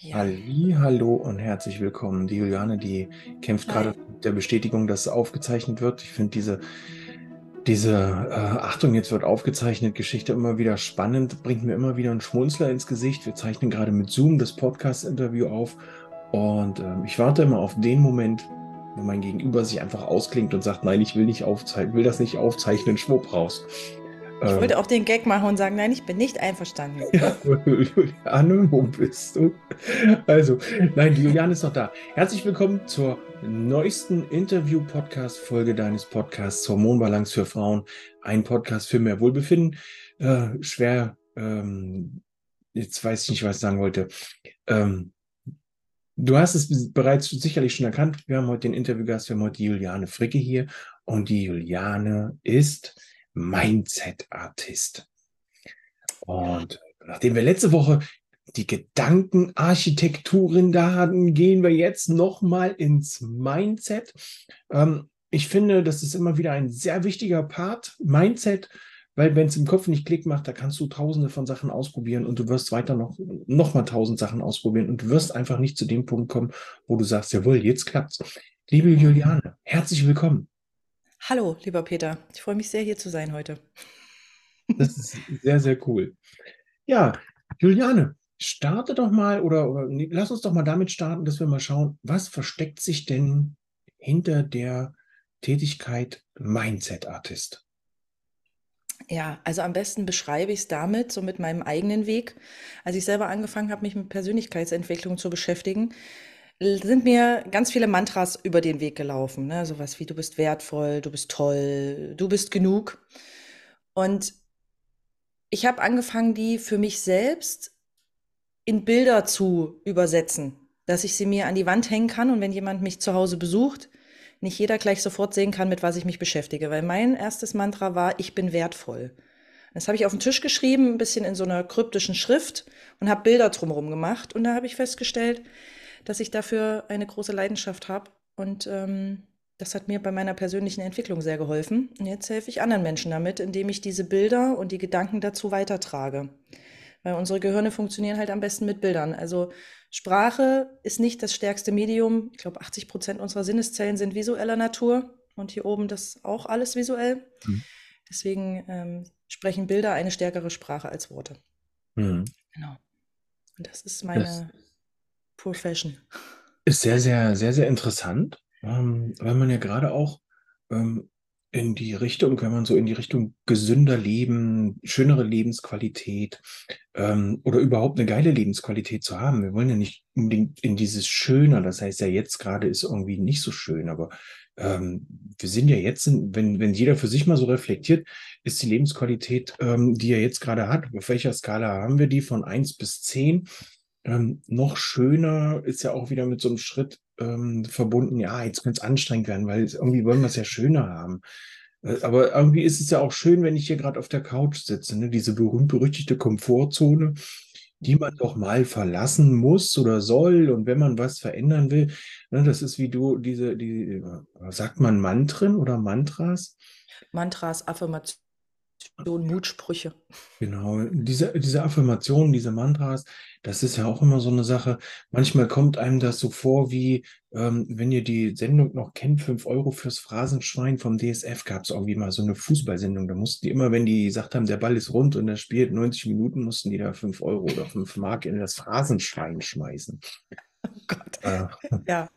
Ja. Halli, hallo und herzlich willkommen. Die Juliane, die kämpft Hi. gerade mit der Bestätigung, dass es aufgezeichnet wird. Ich finde diese, diese äh, Achtung, jetzt wird aufgezeichnet, Geschichte immer wieder spannend, bringt mir immer wieder einen Schmunzler ins Gesicht. Wir zeichnen gerade mit Zoom das Podcast-Interview auf und äh, ich warte immer auf den Moment, wo mein Gegenüber sich einfach ausklingt und sagt, nein, ich will nicht aufzeichnen, will das nicht aufzeichnen, schwupp raus. Ich ähm, wollte auch den Gag machen und sagen, nein, ich bin nicht einverstanden. Ja, Juliane, wo bist du? Also, nein, die Juliane ist noch da. Herzlich willkommen zur neuesten Interview-Podcast-Folge deines Podcasts Hormonbalance für Frauen. Ein Podcast für mehr Wohlbefinden. Äh, schwer, ähm, jetzt weiß ich nicht, was ich sagen wollte. Ähm, du hast es bereits sicherlich schon erkannt. Wir haben heute den Interviewgast, wir haben heute die Juliane Fricke hier. Und die Juliane ist Mindset-Artist. Und nachdem wir letzte Woche die Gedankenarchitekturin da hatten, gehen wir jetzt nochmal ins Mindset. Ähm, ich finde, das ist immer wieder ein sehr wichtiger Part, Mindset, weil wenn es im Kopf nicht Klick macht, da kannst du tausende von Sachen ausprobieren und du wirst weiter noch, noch mal tausend Sachen ausprobieren und du wirst einfach nicht zu dem Punkt kommen, wo du sagst, jawohl, jetzt klappt's. Liebe Juliane, herzlich willkommen. Hallo, lieber Peter. Ich freue mich sehr, hier zu sein heute. Das ist sehr, sehr cool. Ja, Juliane, starte doch mal oder, oder nee, lass uns doch mal damit starten, dass wir mal schauen, was versteckt sich denn hinter der Tätigkeit Mindset Artist? Ja, also am besten beschreibe ich es damit, so mit meinem eigenen Weg. Als ich selber angefangen habe, mich mit Persönlichkeitsentwicklung zu beschäftigen, sind mir ganz viele Mantras über den Weg gelaufen. Ne? Sowas wie du bist wertvoll, du bist toll, du bist genug. Und ich habe angefangen, die für mich selbst in Bilder zu übersetzen, dass ich sie mir an die Wand hängen kann und wenn jemand mich zu Hause besucht, nicht jeder gleich sofort sehen kann, mit was ich mich beschäftige. Weil mein erstes Mantra war, ich bin wertvoll. Das habe ich auf den Tisch geschrieben, ein bisschen in so einer kryptischen Schrift und habe Bilder drumherum gemacht. Und da habe ich festgestellt, dass ich dafür eine große Leidenschaft habe. Und ähm, das hat mir bei meiner persönlichen Entwicklung sehr geholfen. Und jetzt helfe ich anderen Menschen damit, indem ich diese Bilder und die Gedanken dazu weitertrage. Weil unsere Gehirne funktionieren halt am besten mit Bildern. Also Sprache ist nicht das stärkste Medium. Ich glaube, 80 Prozent unserer Sinneszellen sind visueller Natur. Und hier oben das auch alles visuell. Mhm. Deswegen ähm, sprechen Bilder eine stärkere Sprache als Worte. Mhm. Genau. Und das ist meine, das Profession. Ist sehr, sehr, sehr, sehr interessant, ähm, weil man ja gerade auch ähm, in die Richtung, wenn man so in die Richtung gesünder Leben, schönere Lebensqualität ähm, oder überhaupt eine geile Lebensqualität zu haben. Wir wollen ja nicht unbedingt in dieses Schöner, das heißt ja jetzt gerade ist irgendwie nicht so schön, aber ähm, wir sind ja jetzt, in, wenn, wenn jeder für sich mal so reflektiert, ist die Lebensqualität, ähm, die er jetzt gerade hat, auf welcher Skala haben wir die von 1 bis 10? Ähm, noch schöner ist ja auch wieder mit so einem Schritt ähm, verbunden, ja, jetzt könnte es anstrengend werden, weil irgendwie wollen wir es ja schöner haben. Äh, aber irgendwie ist es ja auch schön, wenn ich hier gerade auf der Couch sitze, ne? diese berühmt-berüchtigte Komfortzone, die man doch mal verlassen muss oder soll. Und wenn man was verändern will, ne, das ist wie du, diese, die, äh, sagt man Mantren oder Mantras? Mantras, Affirmationen. Mutsprüche. Genau, diese, diese Affirmationen, diese Mantras, das ist ja auch immer so eine Sache. Manchmal kommt einem das so vor, wie ähm, wenn ihr die Sendung noch kennt, 5 Euro fürs Phrasenschwein vom DSF gab es irgendwie mal so eine Fußballsendung. Da mussten die immer, wenn die gesagt haben, der Ball ist rund und er spielt 90 Minuten, mussten die da 5 Euro oder 5 Mark in das Phrasenschwein schmeißen. Oh Gott. Äh, ja.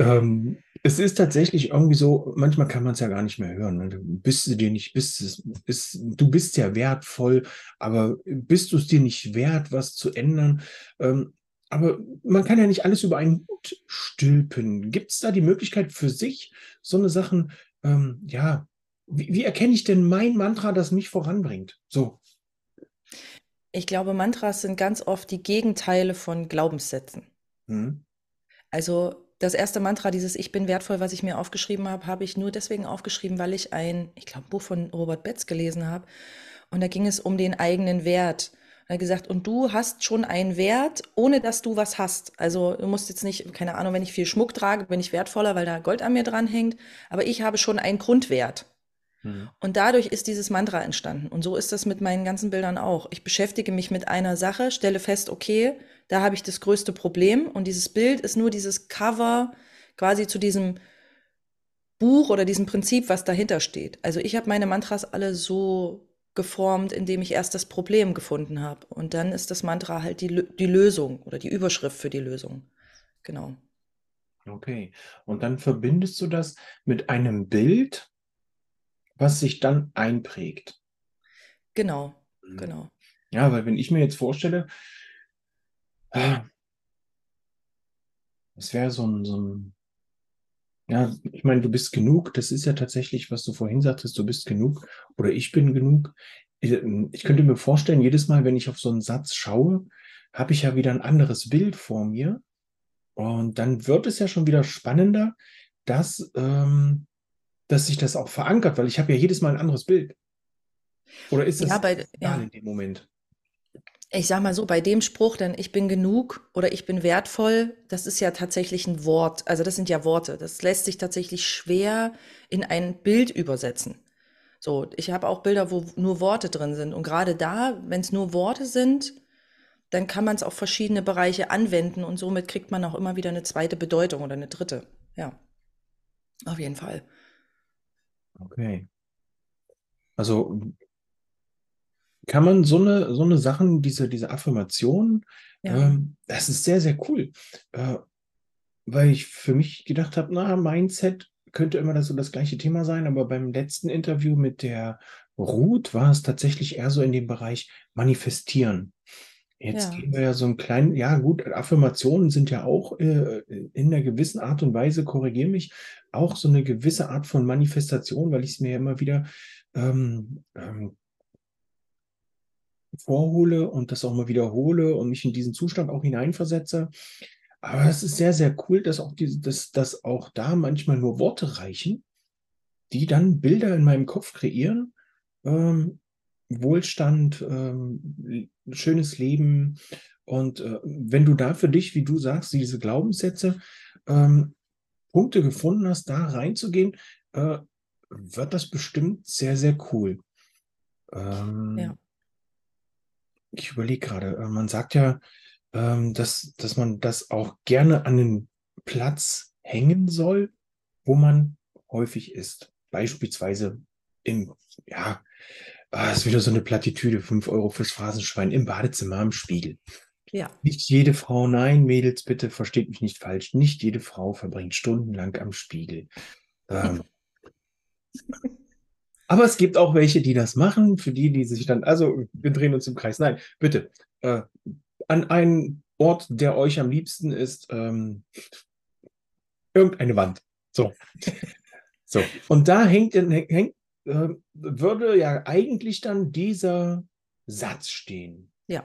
Ähm, es ist tatsächlich irgendwie so, manchmal kann man es ja gar nicht mehr hören. Ne? Bist du dir nicht, bist, bist, du bist ja wertvoll, aber bist du es dir nicht wert, was zu ändern? Ähm, aber man kann ja nicht alles über einen Hut stülpen. Gibt es da die Möglichkeit für sich, so eine Sachen, ähm, ja, wie, wie erkenne ich denn mein Mantra, das mich voranbringt? So. Ich glaube, Mantras sind ganz oft die Gegenteile von Glaubenssätzen. Hm. Also das erste Mantra, dieses Ich bin wertvoll, was ich mir aufgeschrieben habe, habe ich nur deswegen aufgeschrieben, weil ich ein, ich glaube, Buch von Robert Betz gelesen habe. Und da ging es um den eigenen Wert. Er hat gesagt, und du hast schon einen Wert, ohne dass du was hast. Also du musst jetzt nicht, keine Ahnung, wenn ich viel Schmuck trage, bin ich wertvoller, weil da Gold an mir dran hängt. Aber ich habe schon einen Grundwert. Mhm. Und dadurch ist dieses Mantra entstanden. Und so ist das mit meinen ganzen Bildern auch. Ich beschäftige mich mit einer Sache, stelle fest, okay, Da habe ich das größte Problem. Und dieses Bild ist nur dieses Cover quasi zu diesem Buch oder diesem Prinzip, was dahinter steht. Also ich habe meine Mantras alle so geformt, indem ich erst das Problem gefunden habe. Und dann ist das Mantra halt die, die Lösung oder die Überschrift für die Lösung. Genau. Okay. Und dann verbindest du das mit einem Bild, was sich dann einprägt. Genau, mhm. genau. Ja, weil wenn ich mir jetzt vorstelle, es wäre so ein, so ein, ja, ich meine, du bist genug, das ist ja tatsächlich, was du vorhin sagtest, du bist genug oder ich bin genug. Ich, ich könnte mir vorstellen, jedes Mal, wenn ich auf so einen Satz schaue, habe ich ja wieder ein anderes Bild vor mir. Und dann wird es ja schon wieder spannender, dass, ähm, dass sich das auch verankert, weil ich habe ja jedes Mal ein anderes Bild. Oder ist das ja, bei, ja. in dem Moment? Ich sag mal so, bei dem Spruch, denn ich bin genug oder ich bin wertvoll, das ist ja tatsächlich ein Wort. Also das sind ja Worte. Das lässt sich tatsächlich schwer in ein Bild übersetzen. So, ich habe auch Bilder, wo nur Worte drin sind. Und gerade da, wenn es nur Worte sind, dann kann man es auf verschiedene Bereiche anwenden und somit kriegt man auch immer wieder eine zweite Bedeutung oder eine dritte. Ja, auf jeden Fall. Okay. Also kann man so eine, so eine Sachen, diese, diese Affirmationen, ja. ähm, das ist sehr, sehr cool. Äh, weil ich für mich gedacht habe, na, Mindset könnte immer das, so das gleiche Thema sein, aber beim letzten Interview mit der Ruth war es tatsächlich eher so in dem Bereich Manifestieren. Jetzt ja. gehen wir ja so einen kleinen, ja gut, Affirmationen sind ja auch äh, in einer gewissen Art und Weise, korrigiere mich, auch so eine gewisse Art von Manifestation, weil ich es mir ja immer wieder ähm, ähm, vorhole und das auch mal wiederhole und mich in diesen Zustand auch hineinversetze. Aber es ist sehr, sehr cool, dass auch, diese, dass, dass auch da manchmal nur Worte reichen, die dann Bilder in meinem Kopf kreieren. Ähm, Wohlstand, ähm, schönes Leben. Und äh, wenn du da für dich, wie du sagst, diese Glaubenssätze, ähm, Punkte gefunden hast, da reinzugehen, äh, wird das bestimmt sehr, sehr cool. Ähm, ja. Ich überlege gerade, äh, man sagt ja, ähm, dass, dass man das auch gerne an den Platz hängen soll, wo man häufig ist. Beispielsweise im, ja, Ah, ist wieder so eine Plattitüde, 5 Euro fürs Phrasenschwein im Badezimmer im Spiegel. Ja. Nicht jede Frau, nein, Mädels, bitte versteht mich nicht falsch, nicht jede Frau verbringt stundenlang am Spiegel. Ähm, aber es gibt auch welche, die das machen, für die, die sich dann, also wir drehen uns im Kreis. Nein, bitte, äh, an einen Ort, der euch am liebsten ist, ähm, irgendeine Wand. So. So. Und da hängt, hängt äh, würde ja eigentlich dann dieser Satz stehen. Ja.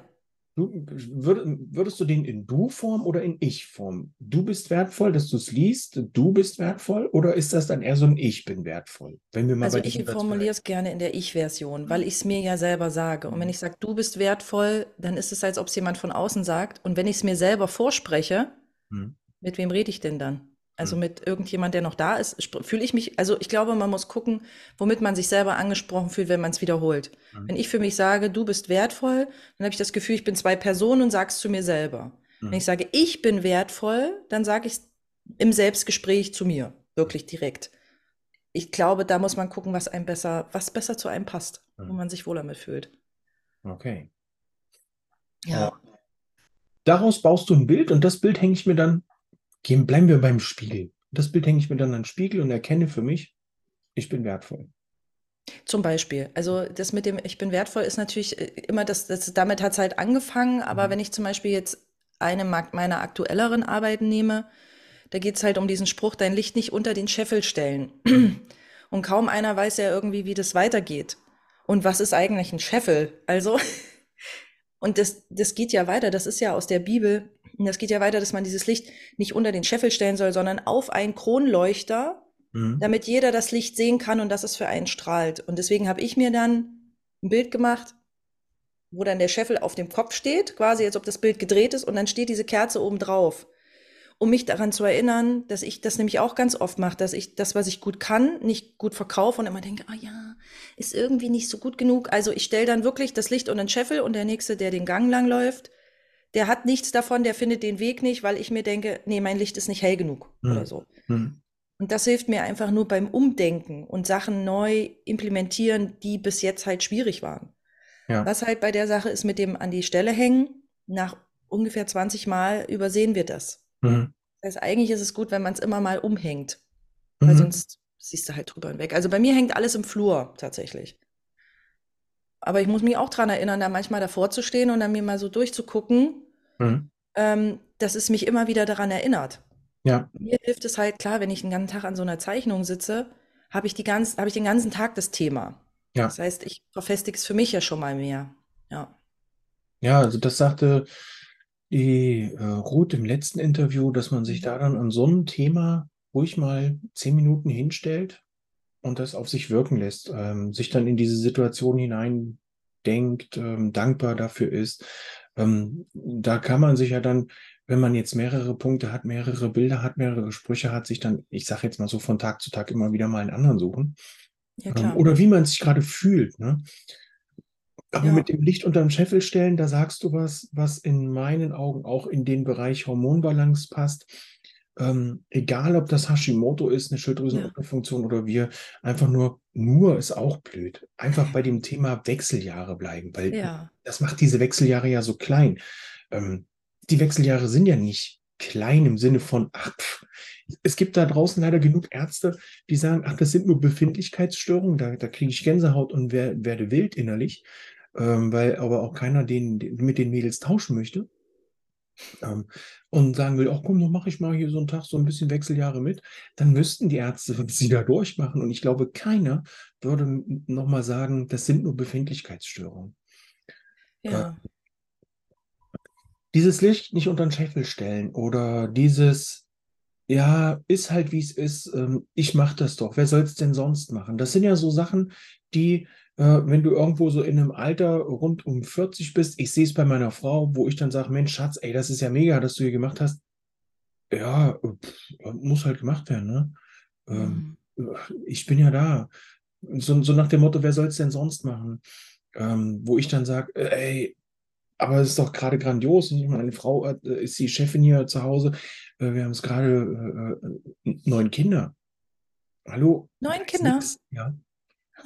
Du, würd, würdest du den in Du-Form oder in Ich-Form? Du bist wertvoll, dass du es liest, du bist wertvoll oder ist das dann eher so ein Ich bin wertvoll? Wenn wir mal also ich formuliere es gerne in der Ich-Version, weil ich es mir ja selber sage. Und wenn mhm. ich sage, du bist wertvoll, dann ist es, als ob es jemand von außen sagt. Und wenn ich es mir selber vorspreche, hm. mit wem rede ich denn dann? Also hm. mit irgendjemand, der noch da ist, fühle ich mich, also ich glaube, man muss gucken, womit man sich selber angesprochen fühlt, wenn man es wiederholt. Mhm. Wenn ich für mich sage, du bist wertvoll, dann habe ich das Gefühl, ich bin zwei Personen und sag's zu mir selber. Mhm. Wenn ich sage, ich bin wertvoll, dann sage ich es im Selbstgespräch zu mir, wirklich direkt. Ich glaube, da muss man gucken, was einem besser, was besser zu einem passt, mhm. wo man sich wohl damit fühlt. Okay. Ja. Daraus baust du ein Bild und das Bild hänge ich mir dann Gehen, bleiben wir beim Spiegel. Das Bild hänge ich mir dann an den Spiegel und erkenne für mich, ich bin wertvoll. Zum Beispiel. Also das mit dem Ich bin wertvoll ist natürlich äh, immer, das, das damit hat es halt angefangen, aber mhm. wenn ich zum Beispiel jetzt eine meiner aktuelleren Arbeiten nehme, da geht es halt um diesen Spruch, dein Licht nicht unter den Scheffel stellen. Und kaum einer weiß ja irgendwie, wie das weitergeht. Und was ist eigentlich ein Scheffel? Also, und das, das geht ja weiter, das ist ja aus der Bibel, und das geht ja weiter, dass man dieses Licht nicht unter den Scheffel stellen soll, sondern auf einen Kronleuchter, mhm. damit jeder das Licht sehen kann und dass es für einen strahlt. Und deswegen habe ich mir dann ein Bild gemacht, wo dann der Scheffel auf dem Kopf steht, quasi als ob das Bild gedreht ist, und dann steht diese Kerze oben drauf. Um mich daran zu erinnern, dass ich das nämlich auch ganz oft mache, dass ich das, was ich gut kann, nicht gut verkaufe und immer denke, ah ja, ist irgendwie nicht so gut genug. Also ich stelle dann wirklich das Licht unter den Scheffel und der nächste, der den Gang lang läuft, der hat nichts davon, der findet den Weg nicht, weil ich mir denke, nee, mein Licht ist nicht hell genug oder Hm. so. Hm. Und das hilft mir einfach nur beim Umdenken und Sachen neu implementieren, die bis jetzt halt schwierig waren. Ja. Was halt bei der Sache ist mit dem an die Stelle hängen, nach ungefähr 20 Mal übersehen wir das. Mhm. Das heißt, eigentlich ist es gut, wenn man es immer mal umhängt, weil Mhm. sonst siehst du halt drüber hinweg. Also bei mir hängt alles im Flur tatsächlich. Aber ich muss mich auch dran erinnern, da manchmal davor zu stehen und dann mir mal so durchzugucken, Mhm. ähm, dass es mich immer wieder daran erinnert. Ja. Mir hilft es halt klar, wenn ich den ganzen Tag an so einer Zeichnung sitze, habe ich die ganz, habe ich den ganzen Tag das Thema. Ja. Das heißt, ich verfestige es für mich ja schon mal mehr. Ja. Ja, also das sagte die äh, Ruth im letzten Interview, dass man sich Mhm. da dann an so einem Thema ruhig mal zehn Minuten hinstellt und das auf sich wirken lässt, ähm, sich dann in diese Situation hineindenkt, ähm, dankbar dafür ist. Ähm, da kann man sich ja dann, wenn man jetzt mehrere Punkte hat, mehrere Bilder hat, mehrere Sprüche hat, sich dann, ich sage jetzt mal so von Tag zu Tag immer wieder mal einen anderen suchen. Ja, Ähm, oder wie man sich gerade fühlt. Ne? Aber Ja. mit dem Licht unterm Scheffel stellen, da sagst du was, was in meinen Augen auch in den Bereich Hormonbalance passt. Ähm, egal, ob das Hashimoto ist, eine Schilddrüsenunterfunktion oder wir einfach nur, nur ist auch blöd. Einfach bei dem Thema Wechseljahre bleiben, weil Ja. das macht diese Wechseljahre ja so klein. Ähm, die Wechseljahre sind ja nicht klein im Sinne von, ach, pff. es gibt da draußen leider genug Ärzte, die sagen, ach, das sind nur Befindlichkeitsstörungen, da, da kriege ich Gänsehaut und wer, werde wild innerlich, ähm, weil aber auch keiner den, den, mit den Mädels tauschen möchte. Ähm, und sagen will, ach komm, dann mache ich mal hier so einen Tag so ein bisschen Wechseljahre mit, dann müssten die Ärzte sie da durchmachen. Und ich glaube, keiner würde nochmal sagen, das sind nur Befindlichkeitsstörungen. Ja. Dieses Licht nicht unter den Scheffel stellen oder dieses, ja, ist halt wie es ist, ähm, ich mache das doch, wer soll es denn sonst machen? Das sind ja so Sachen, die, äh, wenn du irgendwo so in einem Alter rund um 40 bist, ich sehe es bei meiner Frau, wo ich dann sage, Mensch, Schatz, ey, das ist ja mega, dass du hier gemacht hast. Ja, pff, muss halt gemacht werden, ne? Ähm, Mhm. ich bin ja da. So, so nach dem Motto, wer soll es denn sonst machen? Ähm, wo ich dann sage, ey, aber es ist doch gerade grandios. Meine Frau äh, ist die Chefin hier zu Hause. Äh, wir haben es gerade äh, äh, neun Kinder. Hallo? Neun Kinder? ja.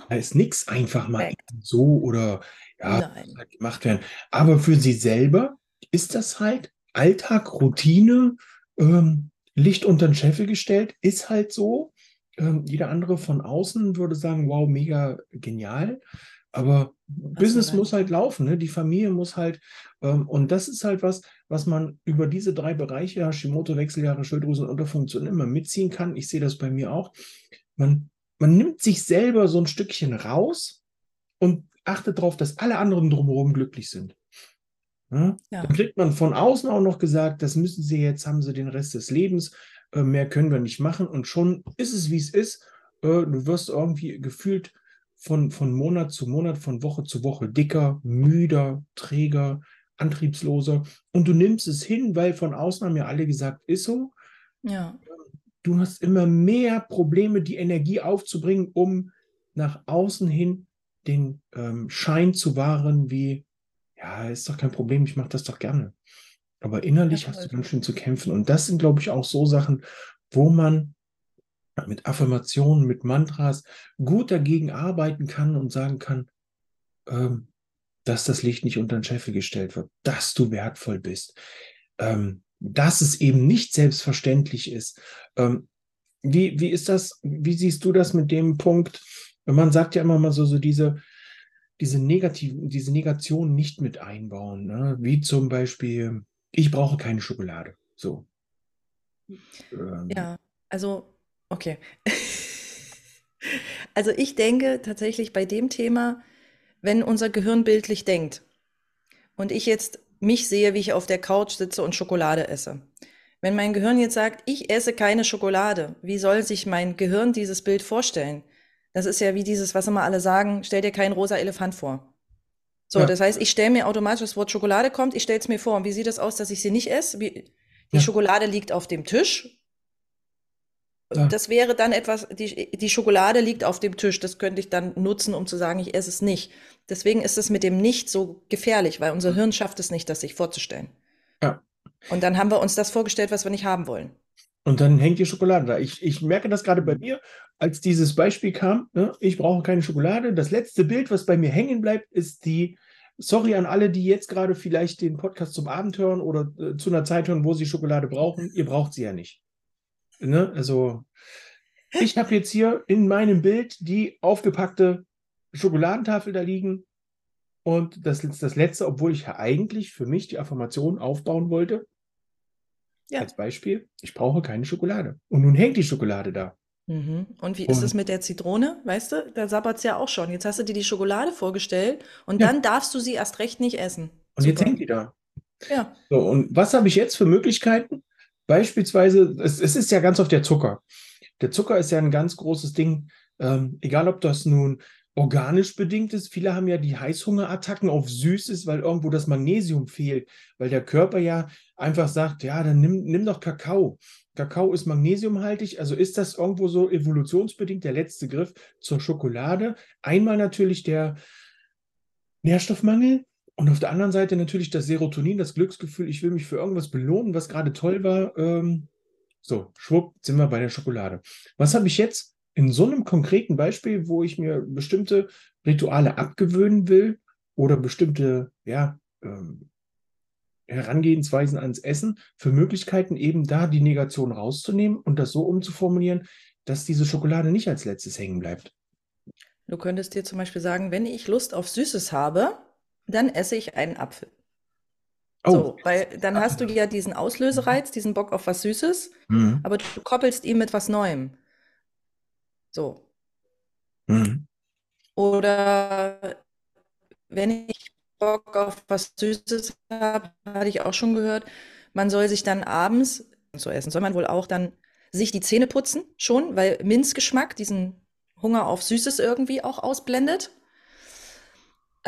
Da ist nichts einfach mal so oder ja, halt gemacht werden. Aber für sie selber ist das halt Alltag, Routine, ähm, Licht unter den Scheffel gestellt, ist halt so. Ähm, jeder andere von außen würde sagen, wow, mega genial. Aber Business recht. muss halt laufen, ne? Die Familie muss halt, ähm, und das ist halt was, was man über diese drei Bereiche, Hashimoto, Wechseljahre, Schilddrüsenunterfunktion, immer mitziehen kann. Ich sehe das bei mir auch. Man, man nimmt sich selber so ein Stückchen raus und achtet darauf, dass alle anderen drumherum glücklich sind. Ja? Ja. Dann kriegt man von außen auch noch gesagt, das müssen sie jetzt, haben sie den Rest des Lebens, äh, mehr können wir nicht machen und schon ist es, wie es ist. Äh, du wirst irgendwie gefühlt von, von Monat zu Monat, von Woche zu Woche dicker, müder, träger, antriebsloser und du nimmst es hin, weil von außen haben ja alle gesagt, ist so. Ja. Du hast immer mehr Probleme, die Energie aufzubringen, um nach außen hin den ähm, Schein zu wahren, wie, ja, ist doch kein Problem, ich mache das doch gerne. Aber innerlich Ja, hast du ganz schön zu kämpfen. Und das sind, glaube ich, auch so Sachen, wo man mit Affirmationen, mit Mantras gut dagegen arbeiten kann und sagen kann, ähm, dass das Licht nicht unter den Scheffel gestellt wird, dass du wertvoll bist, ähm, dass es eben nicht selbstverständlich ist. Ähm, wie, wie ist das, wie siehst du das mit dem Punkt? Man sagt ja immer mal so, so diese, diese negativen, diese Negationen nicht mit einbauen, ne? wie zum Beispiel, ich brauche keine Schokolade. So. Ähm, Ja, also, okay. Also ich denke tatsächlich bei dem Thema, wenn unser Gehirn bildlich denkt und ich jetzt mich sehe, wie ich auf der Couch sitze und Schokolade esse. Wenn mein Gehirn jetzt sagt, ich esse keine Schokolade, wie soll sich mein Gehirn dieses Bild vorstellen? Das ist ja wie dieses, was immer alle sagen, stell dir keinen rosa Elefant vor. So, Ja. das heißt, ich stelle mir automatisch das Wort Schokolade kommt, ich stelle es mir vor. Und wie sieht das aus, dass ich sie nicht esse? Wie, die Ja. Schokolade liegt auf dem Tisch. Ja. Das wäre dann etwas, die, die Schokolade liegt auf dem Tisch. Das könnte ich dann nutzen, um zu sagen, ich esse es nicht. Deswegen ist es mit dem Nicht so gefährlich, weil unser Hirn schafft es nicht, das sich vorzustellen. Ja. Und dann haben wir uns das vorgestellt, was wir nicht haben wollen. Und dann hängt die Schokolade da. Ich, ich merke das gerade bei mir, als dieses Beispiel kam. Ne? Ich brauche keine Schokolade. Das letzte Bild, was bei mir hängen bleibt, ist die. Sorry an alle, die jetzt gerade vielleicht den Podcast zum Abend hören oder äh, zu einer Zeit hören, wo sie Schokolade brauchen. Ihr braucht sie ja nicht. Ne? Also, ich habe jetzt hier in meinem Bild die aufgepackte Schokoladentafel da liegen. Und das ist das letzte, obwohl ich ja eigentlich für mich die Affirmation aufbauen wollte. Ja. Als Beispiel, ich brauche keine Schokolade. Und nun hängt die Schokolade da. Mhm. Und wie ist es mit der Zitrone? Weißt du, da sabbert es ja auch schon. Jetzt hast du dir die Schokolade vorgestellt und Ja. dann darfst du sie erst recht nicht essen. Und jetzt Super. hängt die da. Ja. So, und was habe ich jetzt für Möglichkeiten? Beispielsweise, es, es ist ja ganz oft der Zucker. Der Zucker ist ja ein ganz großes Ding, ähm, egal ob das nun organisch bedingt ist. Viele haben ja die Heißhungerattacken auf Süßes, weil irgendwo das Magnesium fehlt, weil der Körper ja einfach sagt, ja, dann nimm, nimm doch Kakao. Kakao ist magnesiumhaltig, also ist das irgendwo so evolutionsbedingt der letzte Griff zur Schokolade. Einmal natürlich der Nährstoffmangel, und auf der anderen Seite natürlich das Serotonin, das Glücksgefühl, ich will mich für irgendwas belohnen, was gerade toll war. Ähm, so, schwupp, sind wir bei der Schokolade. Was habe ich jetzt in so einem konkreten Beispiel, wo ich mir bestimmte Rituale abgewöhnen will oder bestimmte ja, ähm, Herangehensweisen ans Essen, für Möglichkeiten eben da die Negation rauszunehmen und das so umzuformulieren, dass diese Schokolade nicht als letztes hängen bleibt. Du könntest dir zum Beispiel sagen, wenn ich Lust auf Süßes habe, dann esse ich einen Apfel. Oh, So, weil dann hast du ja diesen Auslösereiz, diesen Bock auf was Süßes, Mhm. aber du koppelst ihn mit was Neuem. So. Mhm. Oder wenn ich Bock auf was Süßes habe, hatte ich auch schon gehört, man soll sich dann abends zu essen, soll man wohl auch dann sich die Zähne putzen, schon, weil Minzgeschmack diesen Hunger auf Süßes irgendwie auch ausblendet.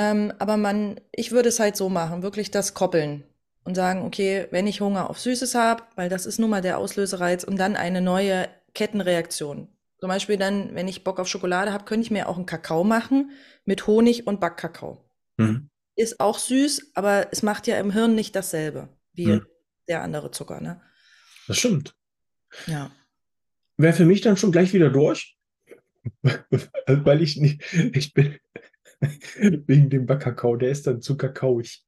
Ähm, aber man, ich würde es halt so machen, wirklich das koppeln und sagen, okay, wenn ich Hunger auf Süßes habe, weil das ist nun mal der Auslösereiz, und dann eine neue Kettenreaktion. Zum Beispiel dann, wenn ich Bock auf Schokolade habe, könnte ich mir auch einen Kakao machen mit Honig und Backkakao. Mhm. Ist auch süß, aber es macht ja im Hirn nicht dasselbe wie Mhm. der andere Zucker, ne? Das stimmt. Ja. wäre für mich dann schon gleich wieder durch. Weil ich nicht, ich bin wegen dem Backkakao, der ist dann zu kakaoig.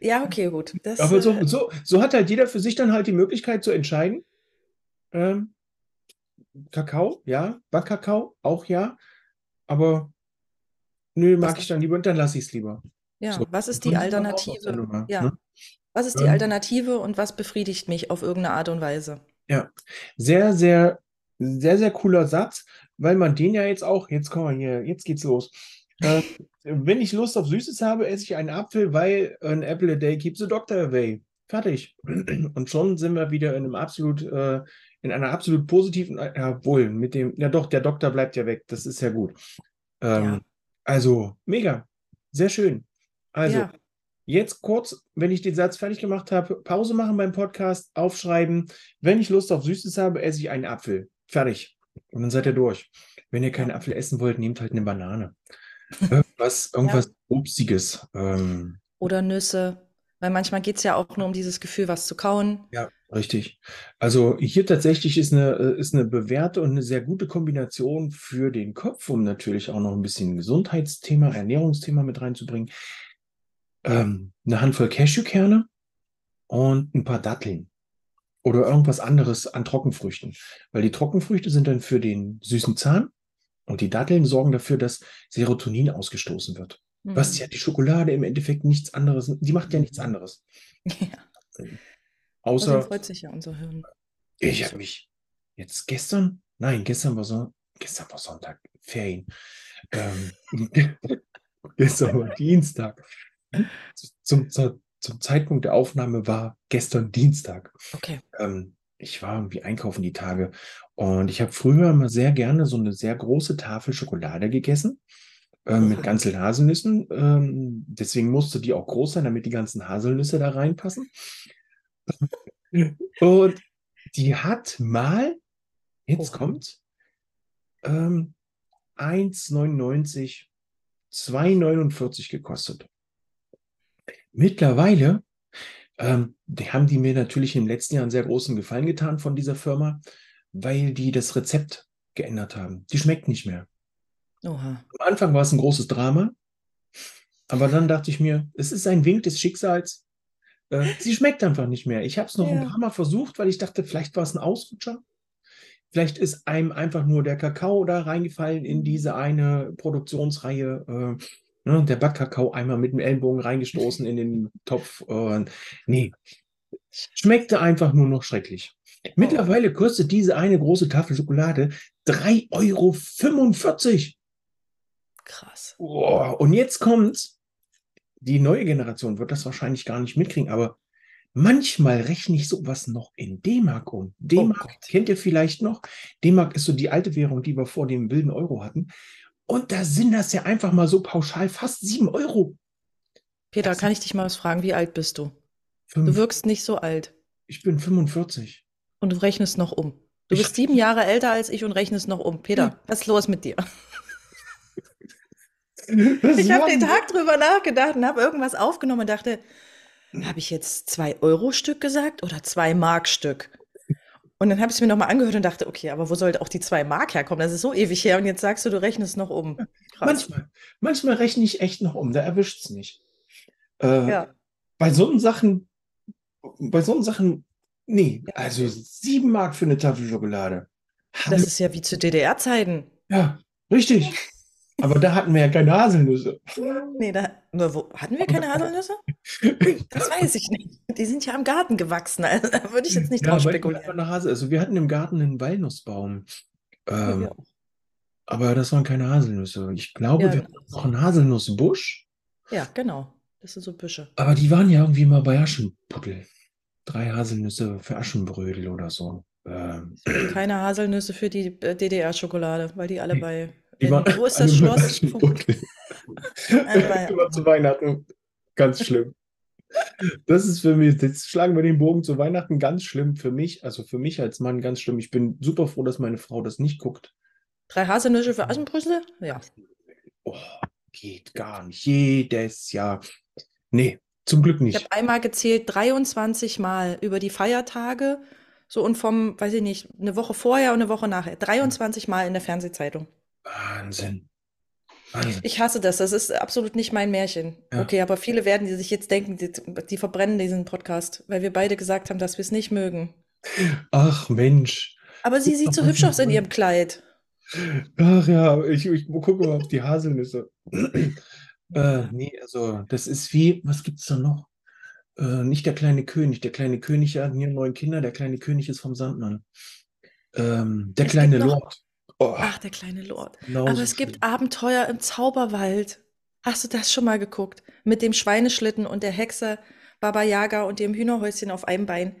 Ja, okay, gut. Das, Aber so, äh, so, so hat halt jeder für sich dann halt die Möglichkeit zu entscheiden. Ähm, Kakao, ja, Backkakao, auch ja. Aber nö, mag Was- ich dann lieber und dann lasse ich es lieber. ja, so. was ist die Alternative? Nummer, Ja. ne? Was ist die Ähm. Alternative und was befriedigt mich auf irgendeine Art und Weise? Ja, sehr, sehr, sehr, sehr cooler Satz, weil man den ja jetzt auch, jetzt kommen wir hier, jetzt geht's los. Äh, wenn ich Lust auf Süßes habe, esse ich einen Apfel, weil an apple a day keeps the doctor away. Fertig. Und schon sind wir wieder in einem absolut, äh, in einer absolut positiven, äh, jawohl, mit dem, ja doch, der Doktor bleibt ja weg, das ist ja gut. Ähm, Ja. Also, mega, sehr schön. Also, Ja. Jetzt kurz, wenn ich den Satz fertig gemacht habe, Pause machen beim Podcast, aufschreiben. Wenn ich Lust auf Süßes habe, esse ich einen Apfel. Fertig. Und dann seid ihr durch. Wenn ihr keinen Apfel essen wollt, nehmt halt eine Banane. Irgendwas, irgendwas Obstiges. Ähm, Oder Nüsse. Weil manchmal geht es ja auch nur um dieses Gefühl, was zu kauen. ja, richtig. Also hier tatsächlich ist eine, äh, ist eine bewährte und eine sehr gute Kombination für den Kopf, um natürlich auch noch ein bisschen Gesundheitsthema, Ernährungsthema mit reinzubringen. Ähm, eine Handvoll Cashewkerne und ein paar Datteln. Oder irgendwas anderes an Trockenfrüchten. Weil die Trockenfrüchte sind dann für den süßen Zahn und die Datteln sorgen dafür, dass Serotonin ausgestoßen wird. Hm. Was ja die Schokolade im Endeffekt nichts anderes, die macht ja nichts anderes. Ja. Außer, freut sich ja unser Hirn. ich habe mich jetzt gestern, nein, gestern war so, gestern war Sonntag, Ferien. Ähm, gestern war Dienstag. Zum, zum, zum Zeitpunkt der Aufnahme war gestern Dienstag. Okay. ähm, ich war irgendwie einkaufen die Tage und ich habe früher immer sehr gerne so eine sehr große Tafel Schokolade gegessen ähm, mit ganzen Haselnüssen. Ähm, deswegen musste die auch groß sein, damit die ganzen Haselnüsse da reinpassen. Und die hat mal, jetzt Oha. kommt, ähm, 1,99, 2,49 gekostet. Mittlerweile Ähm, die haben die mir natürlich im letzten Jahr einen sehr großen Gefallen getan von dieser Firma, weil die das Rezept geändert haben. Die schmeckt nicht mehr. Oha. Am Anfang war es ein großes Drama, aber dann dachte ich mir, es ist ein Wink des Schicksals. Äh, sie schmeckt einfach nicht mehr. Ich habe es noch ein Ja. paar Mal versucht, weil ich dachte, vielleicht war es ein Ausrutscher. Vielleicht ist einem einfach nur der Kakao da reingefallen in diese eine Produktionsreihe. Äh, ne, der Backkakao einmal mit dem Ellenbogen reingestoßen in den Topf. Äh, nee, schmeckte einfach nur noch schrecklich. Mittlerweile kostet diese eine große Tafel Schokolade 3,45 Euro. Krass. Oh, und jetzt kommt's. Die neue Generation wird das wahrscheinlich gar nicht mitkriegen, aber manchmal rechne ich sowas noch in D-Mark um. D-Mark Gott. kennt ihr vielleicht noch. D-Mark ist so die alte Währung, die wir vor dem wilden Euro hatten. Und da sind das ja einfach mal so pauschal fast 7 Euro. Peter, Das- kann ich dich mal was fragen? Wie alt bist du? Du Fünf, wirkst nicht so alt ich bin 45. und du rechnest noch um. Du Ich- bist sieben Jahre älter als ich und rechnest noch um. Peter, was ist los mit dir? Das Ich habe den Tag drüber nachgedacht und habe irgendwas aufgenommen und dachte, habe ich jetzt zwei Euro Stück gesagt oder zwei Mark Stück? Und dann habe ich es mir nochmal angehört und dachte, okay, aber wo sollte auch die zwei Mark herkommen? Das ist so ewig her und jetzt sagst du, du rechnest noch um. Krass. Manchmal, manchmal rechne ich echt noch um, da erwischt es mich. Äh, Ja. Bei so Sachen, bei so Sachen, nee, Ja. also 7 Mark für eine Tafel Schokolade. Das ist ja wie zu DDR-Zeiten. Ja, richtig. Aber da hatten wir ja keine Haselnüsse. Nee, da wo, hatten wir keine Haselnüsse? Das weiß ich nicht. Die sind ja im Garten gewachsen. Also, da würde ich jetzt nicht Ja, drauf spekulieren. eine Hase, also wir hatten im Garten einen Walnussbaum. Ähm, Ja. aber das waren keine Haselnüsse. Ich glaube, Ja, wir genau. hatten noch einen Haselnussbusch, Ja, genau. Das sind so Büsche. aber die waren ja irgendwie mal bei Aschenputtel. Drei Haselnüsse für Aschenbrödel oder so. Ähm, Keine Haselnüsse für die äh, DDR-Schokolade, weil die alle Nee, bei. Die in, waren wo ist das Schloss? Immer zu Weihnachten. Ganz schlimm. Das ist für mich, jetzt schlagen wir den Bogen zu Weihnachten ganz schlimm für mich, also für mich als Mann ganz schlimm. Ich bin super froh, dass meine Frau das nicht guckt. Drei Haselnüsse für Aschenbrösel? Ja. Oh, geht gar nicht. Jedes Jahr. Nee, zum Glück Ich nicht. habe einmal gezählt, 23 Mal über die Feiertage. So und vom, weiß ich nicht, eine Woche vorher und eine Woche nachher. 23 Mal in der Fernsehzeitung. Wahnsinn. Wahnsinn. Ich hasse das. Das ist absolut nicht mein Märchen. Ja. Okay, aber viele werden die sich jetzt denken, die, die verbrennen diesen Podcast, weil wir beide gesagt haben, dass wir es nicht mögen. Ach Mensch. Aber sie sieht so hübsch aus in ihrem Kleid. Ach ja, ich, ich gucke mal auf die Haselnüsse. Äh, nee, also das ist wie, was gibt's da noch? Äh, nicht der kleine König. Der kleine König hat hier neun Kinder. Der kleine König ist vom Sandmann. Ähm, der Es kleine gibt Lord. Oh, Ach, der kleine Lord. genauso Aber es gibt schlimm. Abenteuer im Zauberwald. Hast du das schon mal geguckt? Mit dem Schweineschlitten und der Hexe Baba Yaga und dem Hühnerhäuschen auf einem Bein.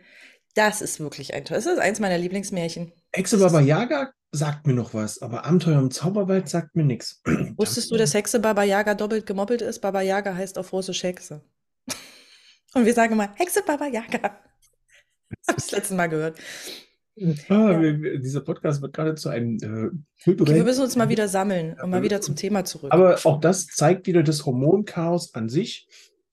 Das ist wirklich ein tolles. Das ist eins meiner Lieblingsmärchen. Hexe Baba Yaga sagt mir noch was, aber Abenteuer im Zauberwald sagt mir nichts. Wusstest du, dass Hexe Baba Yaga doppelt gemoppelt ist? Baba Yaga heißt auf Russisch Hexe. Und wir sagen immer Hexe Baba Yaga. Hab ich das letzte Mal gehört. Ah, Ja. wir, dieser Podcast wird gerade zu einem äh, kulturellen. wir müssen uns mal wieder sammeln und mal wieder zum Thema zurück. Aber auch das zeigt wieder das Hormonchaos an sich.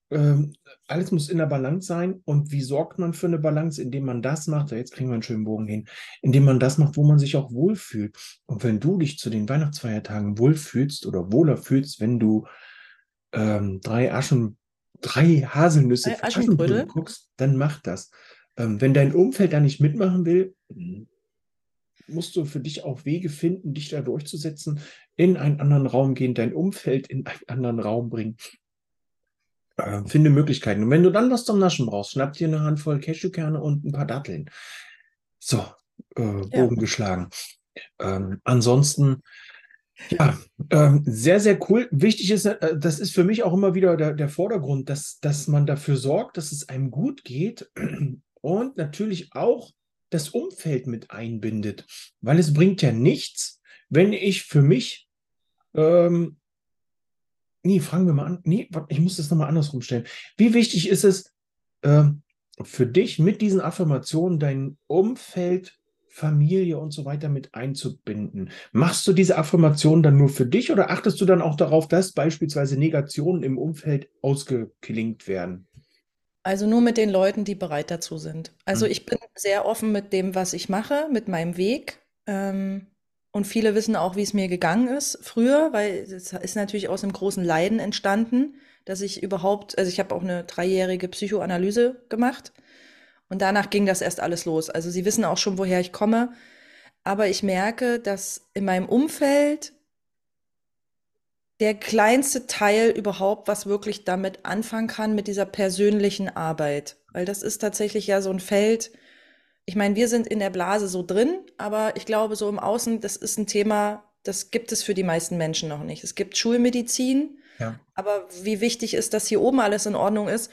Ähm, alles muss in der Balance sein. Und wie sorgt man für eine Balance, indem man das macht? Jetzt kriegen wir einen schönen Bogen hin. Indem man das macht, wo man sich auch wohlfühlt. Und wenn du dich zu den Weihnachtsfeiertagen wohlfühlst oder wohler fühlst, wenn du ähm, drei Aschen, drei Haselnüsse Drei? Aschenbrödel guckst, dann mach das. Ähm, wenn dein Umfeld da nicht mitmachen will, musst du für dich auch Wege finden, dich da durchzusetzen, in einen anderen Raum gehen, dein Umfeld in einen anderen Raum bringen. Äh, finde Möglichkeiten. Und wenn du dann was zum Naschen brauchst, schnapp dir eine Handvoll Cashewkerne und ein paar Datteln. So, äh, Bogen geschlagen. Ähm, ansonsten, ja, ähm, sehr, sehr cool. Wichtig ist, äh, das ist für mich auch immer wieder der, der Vordergrund, dass, dass man dafür sorgt, dass es einem gut geht und natürlich auch das Umfeld mit einbindet. Weil es bringt ja nichts, wenn ich für mich, ähm, nee, fragen wir mal an, nee, ich muss das nochmal andersrum stellen. Wie wichtig ist es ähm, für dich mit diesen Affirmationen dein Umfeld, Familie und so weiter mit einzubinden? Machst du diese Affirmationen dann nur für dich oder achtest du dann auch darauf, dass beispielsweise Negationen im Umfeld ausgeklingt werden? Also nur mit den Leuten, die bereit dazu sind. Also Mhm. ich bin sehr offen mit dem, was ich mache, mit meinem Weg. Ähm, und viele wissen auch, wie es mir gegangen ist früher, weil es ist natürlich aus einem großen Leiden entstanden, dass ich überhaupt, also ich habe auch eine dreijährige Psychoanalyse gemacht und danach ging das erst alles los. Also sie wissen auch schon, woher ich komme, aber ich merke, dass in meinem Umfeld der kleinste Teil überhaupt, was wirklich damit anfangen kann, mit dieser persönlichen Arbeit. Weil das ist tatsächlich ja so ein Feld. Ich meine, wir sind in der Blase so drin, aber ich glaube, so im Außen, das ist ein Thema, das gibt es für die meisten Menschen noch nicht. Es gibt Schulmedizin, Ja, aber wie wichtig ist, dass hier oben alles in Ordnung ist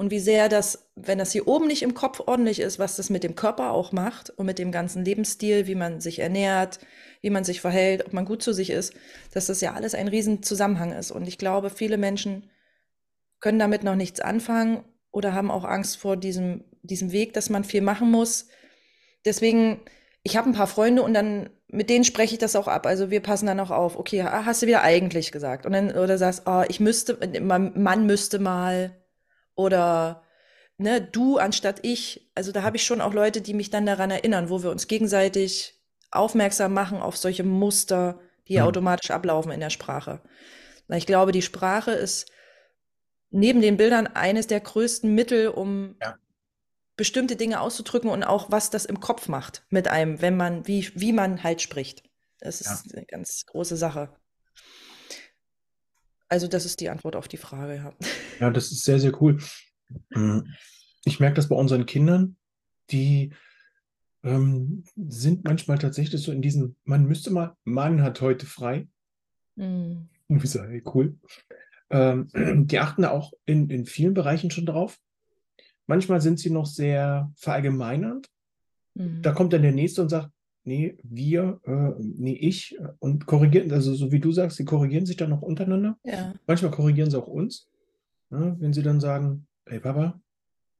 und wie sehr das, wenn das hier oben nicht im Kopf ordentlich ist, was das mit dem Körper auch macht und mit dem ganzen Lebensstil, wie man sich ernährt, wie man sich verhält, ob man gut zu sich ist, dass das ja alles ein Riesenzusammenhang ist. Und ich glaube, viele Menschen können damit noch nichts anfangen oder haben auch Angst vor diesem, diesem Weg, dass man viel machen muss. Deswegen, ich habe ein paar Freunde und dann mit denen spreche ich das auch ab. Also wir passen dann auch auf. Okay, ah, hast du wieder eigentlich gesagt? Und dann oder sagst, oh, ich müsste, man, man müsste mal oder ne, du anstatt ich. Also da habe ich schon auch Leute, die mich dann daran erinnern, wo wir uns gegenseitig aufmerksam machen auf solche Muster, die Mhm. automatisch ablaufen in der Sprache. Weil ich glaube, die Sprache ist neben den Bildern eines der größten Mittel, um ja, bestimmte Dinge auszudrücken und auch was das im Kopf macht mit einem, wenn man, wie, wie man halt spricht. Das ja. ist eine ganz große Sache. Also das ist die Antwort auf die Frage, ja. Ja, das ist sehr, sehr cool. Mhm. Ich merke das bei unseren Kindern, die ähm, sind manchmal tatsächlich so in diesem, man müsste mal, Mann hat heute frei. Mm, Und ich sage, hey, cool. Ähm, die achten auch in, in vielen Bereichen schon drauf. Manchmal sind sie noch sehr verallgemeinernd. Da mm. kommt dann der Nächste und sagt, nee, wir, äh, nee, ich äh, und korrigieren, also so wie du sagst, sie korrigieren sich dann noch untereinander. Ja, Manchmal korrigieren sie auch uns, ne, wenn sie dann sagen, hey Papa,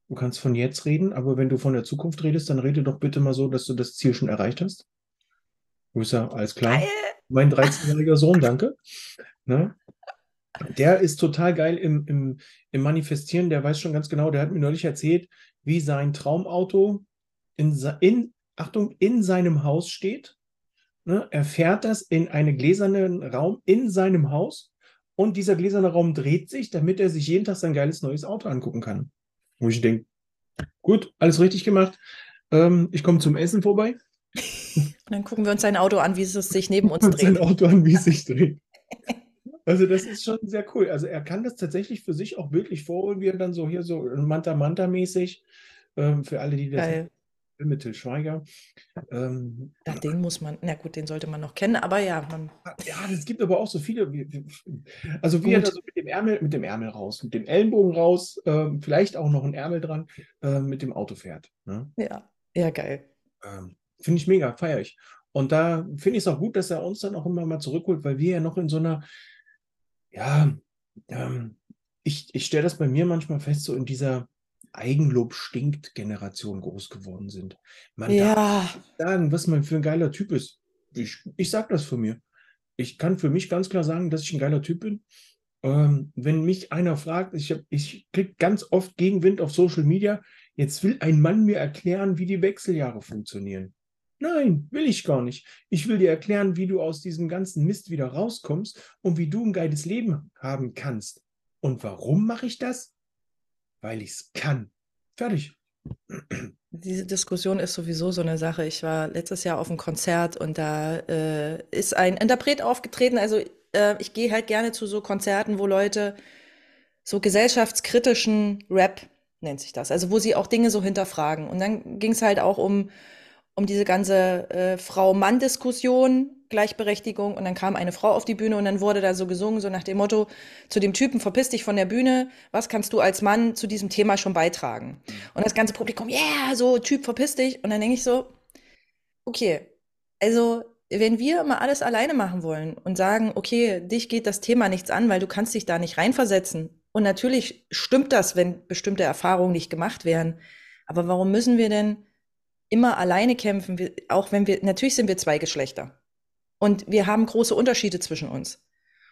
du kannst von jetzt reden, aber wenn du von der Zukunft redest, dann rede doch bitte mal so, dass du das Ziel schon erreicht hast. Wo ich sage, alles klar, geil. mein 13-jähriger Sohn, danke. Ne? Der ist total geil im, im, im Manifestieren, der weiß schon ganz genau, der hat mir neulich erzählt, wie sein Traumauto in, in Achtung, in seinem Haus steht. Ne? Er fährt das in einen gläsernen Raum in seinem Haus und dieser gläserne Raum dreht sich, damit er sich jeden Tag sein geiles neues Auto angucken kann. Wo ich denke, gut, alles richtig gemacht. Ähm, ich komme zum Essen vorbei Und dann gucken wir uns sein Auto an, wie es sich neben uns und sein dreht. Auto an, wie es sich dreht. Also das ist schon sehr cool. Also er kann das tatsächlich für sich auch wirklich vorholen, wie er dann so hier so Manta Manta mäßig, ähm, für alle, die das Geil. Mit Til Schweiger. Ähm, Ja, den muss man, na gut, den sollte man noch kennen, aber ja, man, ja, es gibt aber auch so viele. Also wie er da so mit dem Ärmel, mit dem Ärmel raus, mit dem Ellenbogen raus, ähm, vielleicht auch noch ein Ärmel dran, ähm, mit dem Auto fährt. Ne? Ja, ja, geil. Ähm, finde ich mega, feiere ich. Und da finde ich es auch gut, dass er uns dann auch immer mal zurückholt, weil wir ja noch in so einer, ja, ähm, ich, ich stelle das bei mir manchmal fest, so in dieser Eigenlob-Stinkt-Generation groß geworden sind. Man darf Ja, nicht sagen, was man für ein geiler Typ ist. Ich, ich sage das von mir. Ich kann für mich ganz klar sagen, dass ich ein geiler Typ bin. Ähm, wenn mich einer fragt, ich, hab- ich kriege ganz oft Gegenwind auf Social Media, jetzt will ein Mann mir erklären, wie die Wechseljahre funktionieren. Nein, will ich gar nicht. Ich will dir erklären, wie du aus diesem ganzen Mist wieder rauskommst und wie du ein geiles Leben haben kannst. Und warum mache ich das? Weil ich es kann. Fertig. diese Diskussion ist sowieso so eine Sache. Ich war letztes Jahr auf einem Konzert und da äh, ist ein Interpret aufgetreten. Also äh, ich gehe halt gerne zu so Konzerten, wo Leute so gesellschaftskritischen Rap nennt sich das. Also wo sie auch Dinge so hinterfragen. Und dann ging es halt auch um, um diese ganze äh, Frau-Mann-Diskussion, Gleichberechtigung. Und dann kam eine Frau auf die Bühne und dann wurde da so gesungen, so nach dem Motto, zu dem Typen, verpiss dich von der Bühne, was kannst du als Mann zu diesem Thema schon beitragen? Und das ganze Publikum, yeah, so Typ, verpiss dich. Und dann denke ich so, okay, also wenn wir immer alles alleine machen wollen und sagen, okay, dich geht das Thema nichts an, weil du kannst dich da nicht reinversetzen. Und natürlich stimmt das, wenn bestimmte Erfahrungen nicht gemacht werden. Aber warum müssen wir denn immer alleine kämpfen? Auch wenn wir, natürlich sind wir zwei Geschlechter. Und wir haben große Unterschiede zwischen uns.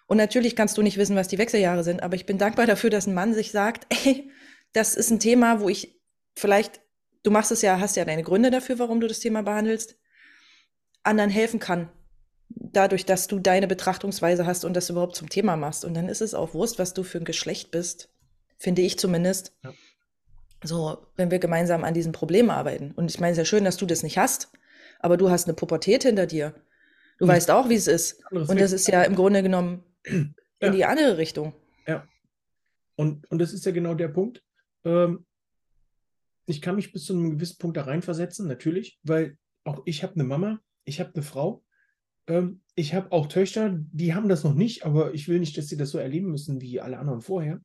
Und natürlich kannst du nicht wissen, was die Wechseljahre sind, aber ich bin dankbar dafür, dass ein Mann sich sagt, ey, das ist ein Thema, wo ich vielleicht, du machst es ja, hast ja deine Gründe dafür, warum du das Thema behandelst, anderen helfen kann. Dadurch, dass du deine Betrachtungsweise hast und das überhaupt zum Thema machst. Und dann ist es auch Wurst, was du für ein Geschlecht bist. Finde ich zumindest. Ja. So, wenn wir gemeinsam an diesem Problem arbeiten. Und ich meine, es ist ja schön, dass du das nicht hast, aber du hast eine Pubertät hinter dir. Du ja. weißt auch, wie es ist. Und das ist ja im Grunde genommen in ja. die andere Richtung. Ja. Und, und das ist ja genau der Punkt. Ähm, ich kann mich bis zu einem gewissen Punkt da reinversetzen, natürlich, weil auch ich habe eine Mama, ich habe eine Frau, ähm, ich habe auch Töchter, die haben das noch nicht, aber ich will nicht, dass sie das so erleben müssen wie alle anderen vorher.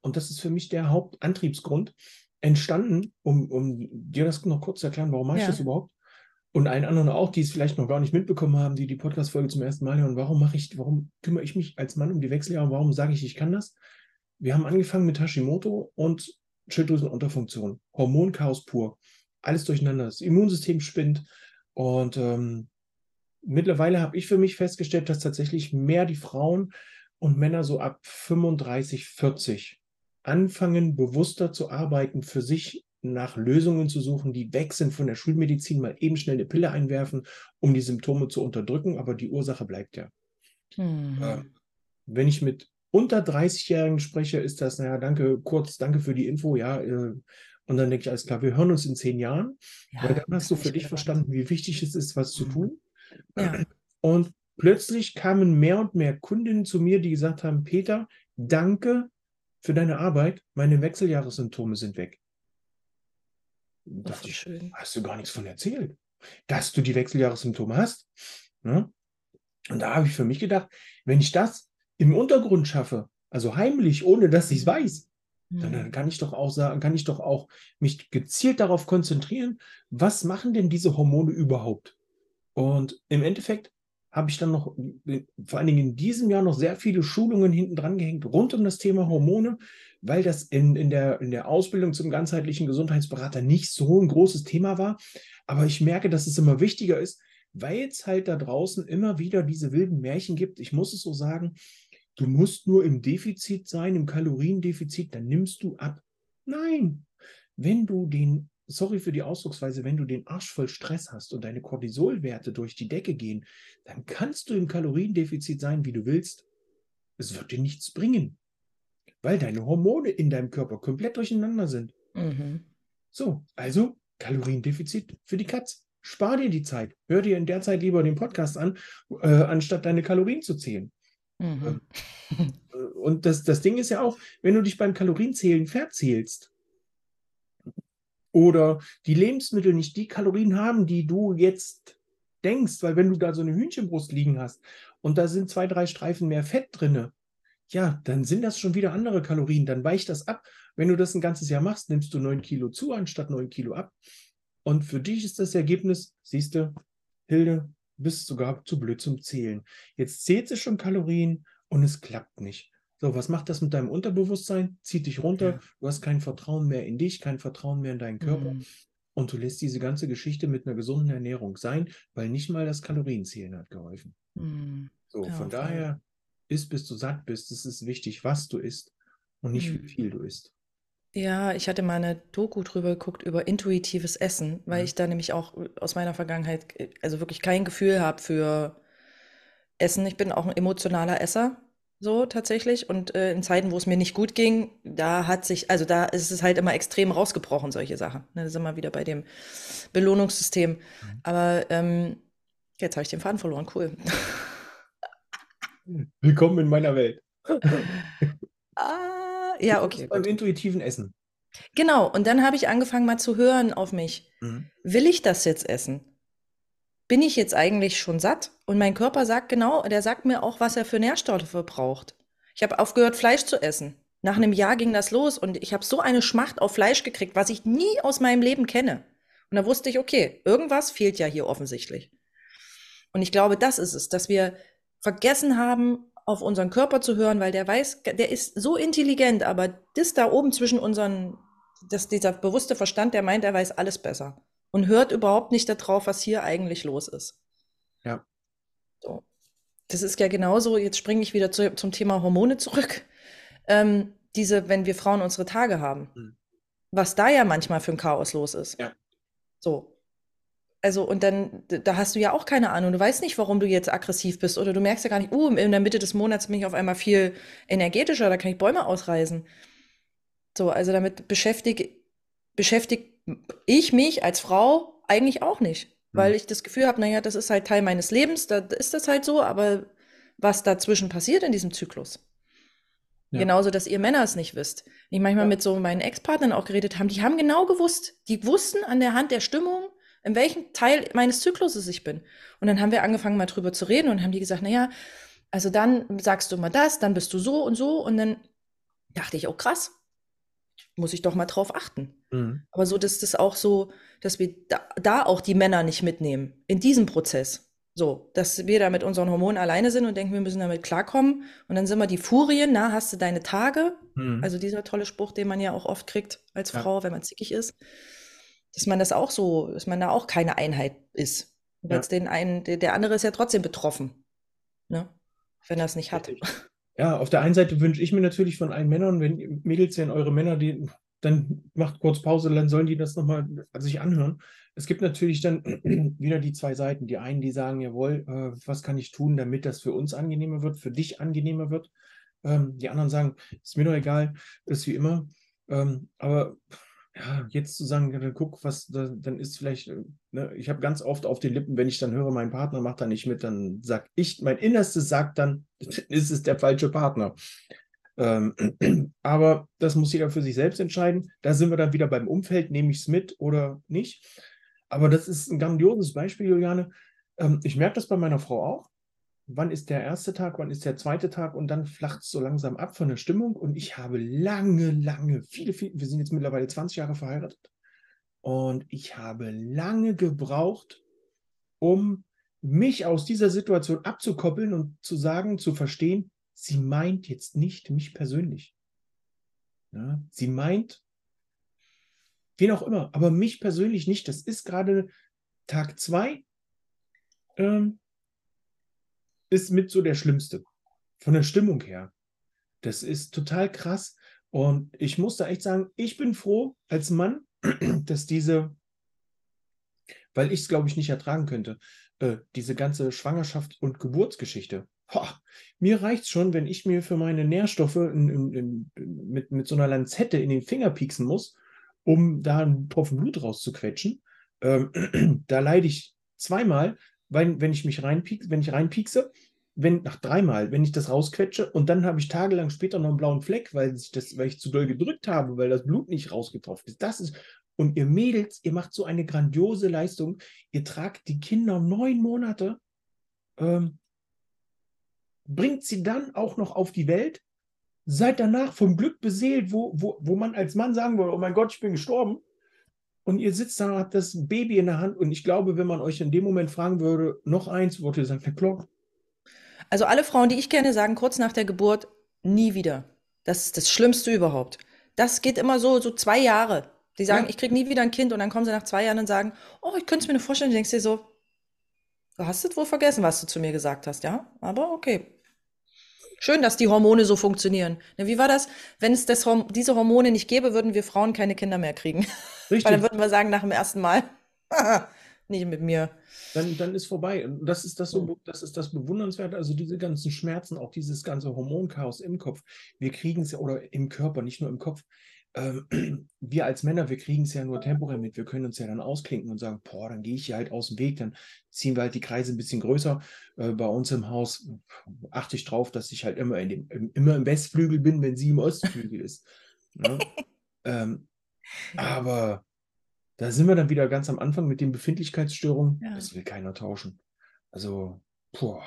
Und das ist für mich der Hauptantriebsgrund. Entstanden, um, um dir das noch kurz zu erklären, warum mache ich das überhaupt? Und allen anderen auch, die es vielleicht noch gar nicht mitbekommen haben, die die Podcast-Folge zum ersten Mal hören. Warum mache ich, warum kümmere ich mich als Mann um die Wechseljahre? Warum sage ich, ich kann das? Wir haben angefangen mit Hashimoto und Schilddrüsenunterfunktion, Hormonchaos pur, alles durcheinander. Das Immunsystem spinnt und ähm, mittlerweile habe ich für mich festgestellt, dass tatsächlich mehr die Frauen und Männer so ab 35, 40 anfangen, bewusster zu arbeiten, für sich nach Lösungen zu suchen, die weg sind von der Schulmedizin, mal eben schnell eine Pille einwerfen, um die Symptome zu unterdrücken, aber die Ursache bleibt ja. Mhm. Äh, wenn ich mit unter 30-Jährigen spreche, ist das, naja, danke, kurz, danke für die Info, ja. Äh, und dann denke ich, alles klar, wir hören uns in zehn Jahren, ja, weil dann hast du für dich verstanden, wie wichtig es ist, was zu mhm. tun. Ja. Und plötzlich kamen mehr und mehr Kundinnen zu mir, die gesagt haben, Peter, danke für deine Arbeit, meine Wechseljahressymptome sind weg. Da dachte ich, schön. hast du gar nichts von erzählt, dass du die Wechseljahressymptome hast. Ne? Und da habe ich für mich gedacht, wenn ich das im Untergrund schaffe, also heimlich, ohne dass ich es weiß, dann, dann, kann ich doch auch sagen, kann ich doch auch mich gezielt darauf konzentrieren, was machen denn diese Hormone überhaupt? Und im Endeffekt habe ich dann noch, vor allen Dingen in diesem Jahr, noch sehr viele Schulungen hinten dran gehängt rund um das Thema Hormone, weil das in, in, der, in der Ausbildung zum ganzheitlichen Gesundheitsberater nicht so ein großes Thema war. Aber ich merke, dass es immer wichtiger ist, weil es halt da draußen immer wieder diese wilden Märchen gibt. Ich muss es so sagen, du musst nur im Defizit sein, im Kaloriendefizit, dann nimmst du ab. Nein, wenn du den, sorry für die Ausdrucksweise, wenn du den Arsch voll Stress hast und deine Cortisolwerte durch die Decke gehen, dann kannst du im Kaloriendefizit sein, wie du willst. Es wird dir nichts bringen, weil deine Hormone in deinem Körper komplett durcheinander sind. Mhm. So, also Kaloriendefizit für die Katz. Spar dir die Zeit. Hör dir in der Zeit lieber den Podcast an, äh, anstatt deine Kalorien zu zählen. Mhm. Ähm, äh, und das, das Ding ist ja auch, wenn du dich beim Kalorienzählen verzählst oder die Lebensmittel nicht die Kalorien haben, die du jetzt denkst, weil wenn du da so eine Hühnchenbrust liegen hast und da sind zwei, drei Streifen mehr Fett drinne, ja, dann sind das schon wieder andere Kalorien, dann weicht das ab. Wenn du das ein ganzes Jahr machst, nimmst du neun Kilo zu, anstatt neun Kilo ab. Und für dich ist das Ergebnis, siehst du, Hilde, bist sogar zu blöd zum Zählen. Jetzt zählt sie schon Kalorien und es klappt nicht. So, was macht das mit deinem Unterbewusstsein? Zieht dich runter, ja. du hast kein Vertrauen mehr in dich, kein Vertrauen mehr in deinen Körper. Mhm. Und du lässt diese ganze Geschichte mit einer gesunden Ernährung sein, weil nicht mal das Kalorienzählen hat geholfen. Mhm. So, ja, von daher ist, bis du satt bist, es ist wichtig, was du isst und nicht mhm. wie viel du isst. Ja, ich hatte mal eine Doku drüber geguckt über intuitives Essen, weil Mhm. ich da nämlich auch aus meiner Vergangenheit, äh, also wirklich kein Gefühl habe für Essen. Ich bin auch ein emotionaler Esser, so tatsächlich. Und äh, in Zeiten, wo es mir nicht gut ging, da hat sich, also da ist es halt immer extrem rausgebrochen, solche Sachen. Ne, da sind wir wieder bei dem Belohnungssystem. Mhm. Aber ähm, jetzt habe ich den Faden verloren, cool. Willkommen in meiner Welt. Ah, ja, okay. Beim intuitiven Essen. Genau, und dann habe ich angefangen mal zu hören auf mich. Mhm. Will ich das jetzt essen? Bin ich jetzt eigentlich schon satt? Und mein Körper sagt genau, der sagt mir auch, was er für Nährstoffe braucht. Ich habe aufgehört, Fleisch zu essen. Nach einem Jahr ging das los und ich habe so eine Schmacht auf Fleisch gekriegt, was ich nie aus meinem Leben kenne. Und da wusste ich, okay, irgendwas fehlt ja hier offensichtlich. Und ich glaube, das ist es, dass wir vergessen haben, auf unseren Körper zu hören, weil der weiß, der ist so intelligent, aber das da oben zwischen unseren, das, dieser bewusste Verstand, der meint, er weiß alles besser und hört überhaupt nicht darauf, was hier eigentlich los ist. Ja. So. Das ist ja genauso, jetzt springe ich wieder zu, zum Thema Hormone zurück. Ähm, diese, wenn wir Frauen unsere Tage haben. Mhm. Was da ja manchmal für ein Chaos los ist. Ja. So. Also, und dann, da hast du ja auch keine Ahnung. Du weißt nicht, warum du jetzt aggressiv bist. Oder du merkst ja gar nicht, uh, in der Mitte des Monats bin ich auf einmal viel energetischer, da kann ich Bäume ausreißen. So, also damit beschäftige beschäftigt ich mich als Frau eigentlich auch nicht. Weil Mhm. ich das Gefühl habe, naja, das ist halt Teil meines Lebens, da ist das halt so, aber was dazwischen passiert in diesem Zyklus? Ja. Genauso, dass ihr Männer es nicht wisst. Ich manchmal Ja. mit so meinen Ex-Partnern auch geredet haben, die haben genau gewusst, die wussten an der Hand der Stimmung, in welchem Teil meines Zykluses ich bin. Und dann haben wir angefangen, mal drüber zu reden und haben die gesagt, naja, also dann sagst du mal das, dann bist du so und so. Und dann dachte ich, oh krass, muss ich doch mal drauf achten. Mhm. Aber so, dass das auch so, dass wir da, da auch die Männer nicht mitnehmen, in diesem Prozess. So, dass wir da mit unseren Hormonen alleine sind und denken, wir müssen damit klarkommen. Und dann sind wir die Furien, na, hast du deine Tage? Mhm. Also dieser tolle Spruch, den man ja auch oft kriegt als Ja. Frau, wenn man zickig ist. Dass man das auch so, dass man da auch keine Einheit ist. Weil Ja. den einen, der, der andere ist ja trotzdem betroffen. Ne? Wenn er es nicht hat. Richtig. Ja, auf der einen Seite wünsche ich mir natürlich von allen Männern, wenn Mädels sehen, eure Männer, die, dann macht kurz Pause, dann sollen die das nochmal sich anhören. Es gibt natürlich dann wieder die zwei Seiten. Die einen, die sagen, jawohl, äh, was kann ich tun, damit das für uns angenehmer wird, für dich angenehmer wird. Ähm, die anderen sagen, ist mir doch egal, ist wie immer. Ähm, aber ja, jetzt zu sagen, dann guck, was, da, dann ist vielleicht, äh, ne, ich habe ganz oft auf den Lippen, wenn ich dann höre, mein Partner macht da nicht mit, dann sag ich, mein Innerstes sagt dann, ist es der falsche Partner. Ähm, aber das muss jeder für sich selbst entscheiden. Da sind wir dann wieder beim Umfeld, nehme ich es mit oder nicht. Aber das ist ein grandioses Beispiel, Juliane. Ähm, ich merke das bei meiner Frau auch. Wann ist der erste Tag, wann ist der zweite Tag und dann flacht es so langsam ab von der Stimmung. Und ich habe lange, lange, viele, viele, wir sind jetzt mittlerweile 20 Jahre verheiratet. Und ich habe lange gebraucht, um mich aus dieser Situation abzukoppeln und zu sagen, zu verstehen, sie meint jetzt nicht mich persönlich. Ja, sie meint, wen auch immer, aber mich persönlich nicht. Das ist gerade Tag zwei, ähm, ist mit so der Schlimmste. Von der Stimmung her. Das ist total krass. Und ich muss da echt sagen, ich bin froh als Mann, dass diese, weil ich es, glaube ich, nicht ertragen könnte, äh, diese ganze Schwangerschaft und Geburtsgeschichte. Boah, mir reicht schon, wenn ich mir für meine Nährstoffe in, in, in, mit, mit so einer Lanzette in den Finger pieksen muss, um da einen Tropfen Blut rauszuquetschen. Ähm, da leide ich zweimal, weil, wenn ich mich reinpiekse, wenn ich reinpiekse, wenn nach dreimal, wenn ich das rausquetsche und dann habe ich tagelang später noch einen blauen Fleck, weil ich, das, weil ich zu doll gedrückt habe, weil das Blut nicht rausgetroffen ist. Das ist, und ihr Mädels, ihr macht so eine grandiose Leistung. Ihr tragt die Kinder neun Monate, ähm, bringt sie dann auch noch auf die Welt, seid danach vom Glück beseelt, wo, wo, wo man als Mann sagen würde, oh mein Gott, ich bin gestorben. Und ihr sitzt da, habt das Baby in der Hand. Und ich glaube, wenn man euch in dem Moment fragen würde, noch eins, würde ihr sagen, na. Also alle Frauen, die ich kenne, sagen kurz nach der Geburt nie wieder. Das ist das Schlimmste überhaupt. Das geht immer so, so zwei Jahre. Die sagen, Ja. ich kriege nie wieder ein Kind und dann kommen sie nach zwei Jahren und sagen, oh, ich könnte es mir nur vorstellen. Du denkst dir so, du hast es wohl vergessen, was du zu mir gesagt hast, ja? Aber okay. Schön, dass die Hormone so funktionieren. Wie war das? Wenn es das diese Hormone nicht gäbe, würden wir Frauen keine Kinder mehr kriegen. Weil dann Richtig. würden wir sagen nach dem ersten Mal, nicht mit mir. dann, dann ist vorbei. Und das ist das so, das ist das Bewundernswerte, also diese ganzen Schmerzen, auch dieses ganze Hormonchaos im Kopf. Wir kriegen es ja, oder im Körper, nicht nur im Kopf. Ähm, wir als Männer, wir kriegen es ja nur temporär mit. Wir können uns ja dann ausklinken und sagen, boah, dann gehe ich hier halt aus dem Weg, dann ziehen wir halt die Kreise ein bisschen größer. Äh, bei uns im Haus achte ich drauf, dass ich halt immer, in dem, im, immer im Westflügel bin, wenn sie im Ostflügel ist. Ne? ähm, aber da sind wir dann wieder ganz am Anfang mit den Befindlichkeitsstörungen. Ja. Das will keiner tauschen. Also, boah.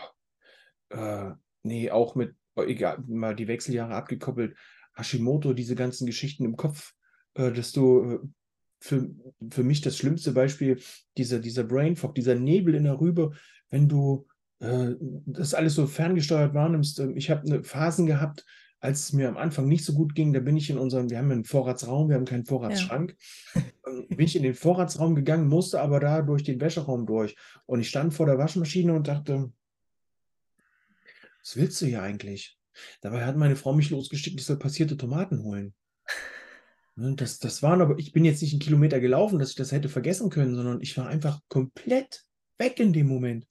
Äh, nee, auch mit, oh, egal, mal die Wechseljahre abgekoppelt. Hashimoto, diese ganzen Geschichten im Kopf, äh, dass du äh, für, für mich das schlimmste Beispiel, dieser, dieser Brain Fog, dieser Nebel in der Rübe, wenn du äh, das alles so ferngesteuert wahrnimmst. Ähm, Ich habe eine Phasen gehabt, als es mir am Anfang nicht so gut ging, da bin ich in unserem, wir haben einen Vorratsraum, wir haben keinen Vorratsschrank, ähm, bin ich in den Vorratsraum gegangen, musste aber da durch den Wäscheraum durch. Und ich stand vor der Waschmaschine und dachte, was willst du hier eigentlich? Dabei hat meine Frau mich losgeschickt, ich soll passierte Tomaten holen. Ne, das, das waren aber, ich bin jetzt nicht einen Kilometer gelaufen, dass ich das hätte vergessen können, sondern ich war einfach komplett weg in dem Moment.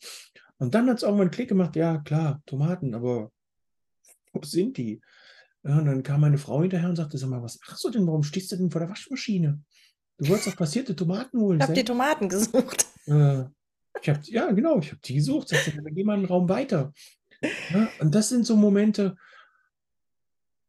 Und dann hat es irgendwann einen Klick gemacht, ja klar, Tomaten, aber wo sind die? Ja, und dann kam meine Frau hinterher und sagte, sag mal, was machst du denn? Warum stehst du denn vor der Waschmaschine? Du wolltest doch passierte Tomaten holen. Ich habe die Tomaten gesucht. Äh, ich hab, ja, genau, ich habe die gesucht. Sagte, dann geh mal einen Raum weiter. Ja, und das sind so Momente,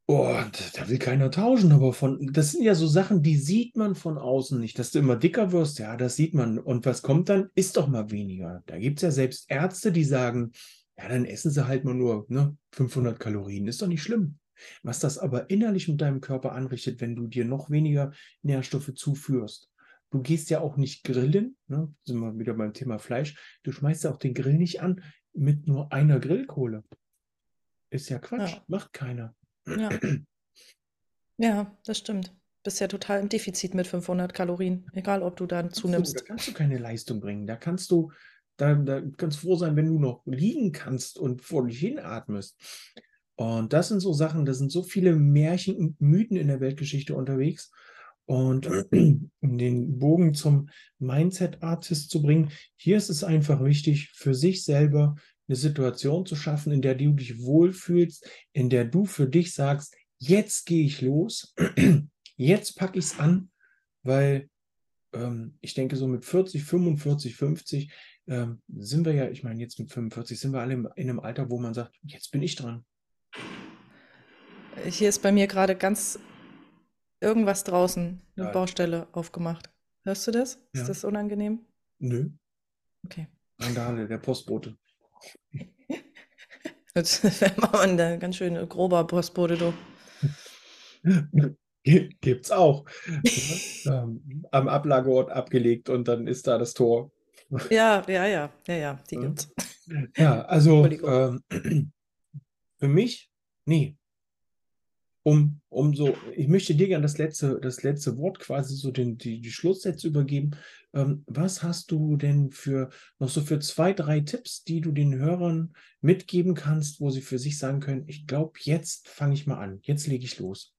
oh, da will keiner tauschen, aber von, das sind ja so Sachen, die sieht man von außen nicht. Dass du immer dicker wirst, ja, das sieht man. Und was kommt dann? Ist doch mal weniger. Da gibt es ja selbst Ärzte, die sagen, ja, dann essen sie halt mal nur ne, 500 Kalorien. Ist doch nicht schlimm. Was das aber innerlich mit deinem Körper anrichtet, wenn du dir noch weniger Nährstoffe zuführst. Du gehst ja auch nicht grillen, ne? sind wir wieder beim Thema Fleisch. Du schmeißt ja auch den Grill nicht an mit nur einer Grillkohle. Ist ja Quatsch, ja. macht keiner. Ja. ja, das stimmt. Bist ja total im Defizit mit 500 Kalorien, egal ob du dann zunimmst. Da kannst du keine Leistung bringen. Da kannst du, da, da kannst froh sein, wenn du noch liegen kannst und vor dich hinatmest. Und das sind so Sachen, da sind so viele Märchen und Mythen in der Weltgeschichte unterwegs. Und um den Bogen zum Mindset-Artist zu bringen, hier ist es einfach wichtig, für sich selber eine Situation zu schaffen, in der du dich wohlfühlst, in der du für dich sagst, jetzt gehe ich los, jetzt packe ich es an, weil ähm, ich denke, so mit 40, 45, 50 ähm, sind wir ja, ich meine, jetzt mit 45 sind wir alle in einem Alter, wo man sagt, jetzt bin ich dran. Hier ist bei mir gerade ganz irgendwas draußen, eine ja. Baustelle aufgemacht. Hörst du das? Ja. Ist das unangenehm? Nö. Okay. Randale, der Postbote. Das wäre ein ganz schön grober Postbote, du. Gibt's auch. ähm, am Ablageort abgelegt und dann ist da das Tor. Ja, ja, ja, ja, ja, die gibt's. Ja, also ähm, für mich, nee, um, um so, ich möchte dir gerne das letzte, das letzte Wort quasi so den, die, die Schlusssätze übergeben. Ähm, was hast du denn für noch so für zwei, drei Tipps, die du den Hörern mitgeben kannst, wo sie für sich sagen können, ich glaube, jetzt fange ich mal an, jetzt lege ich los?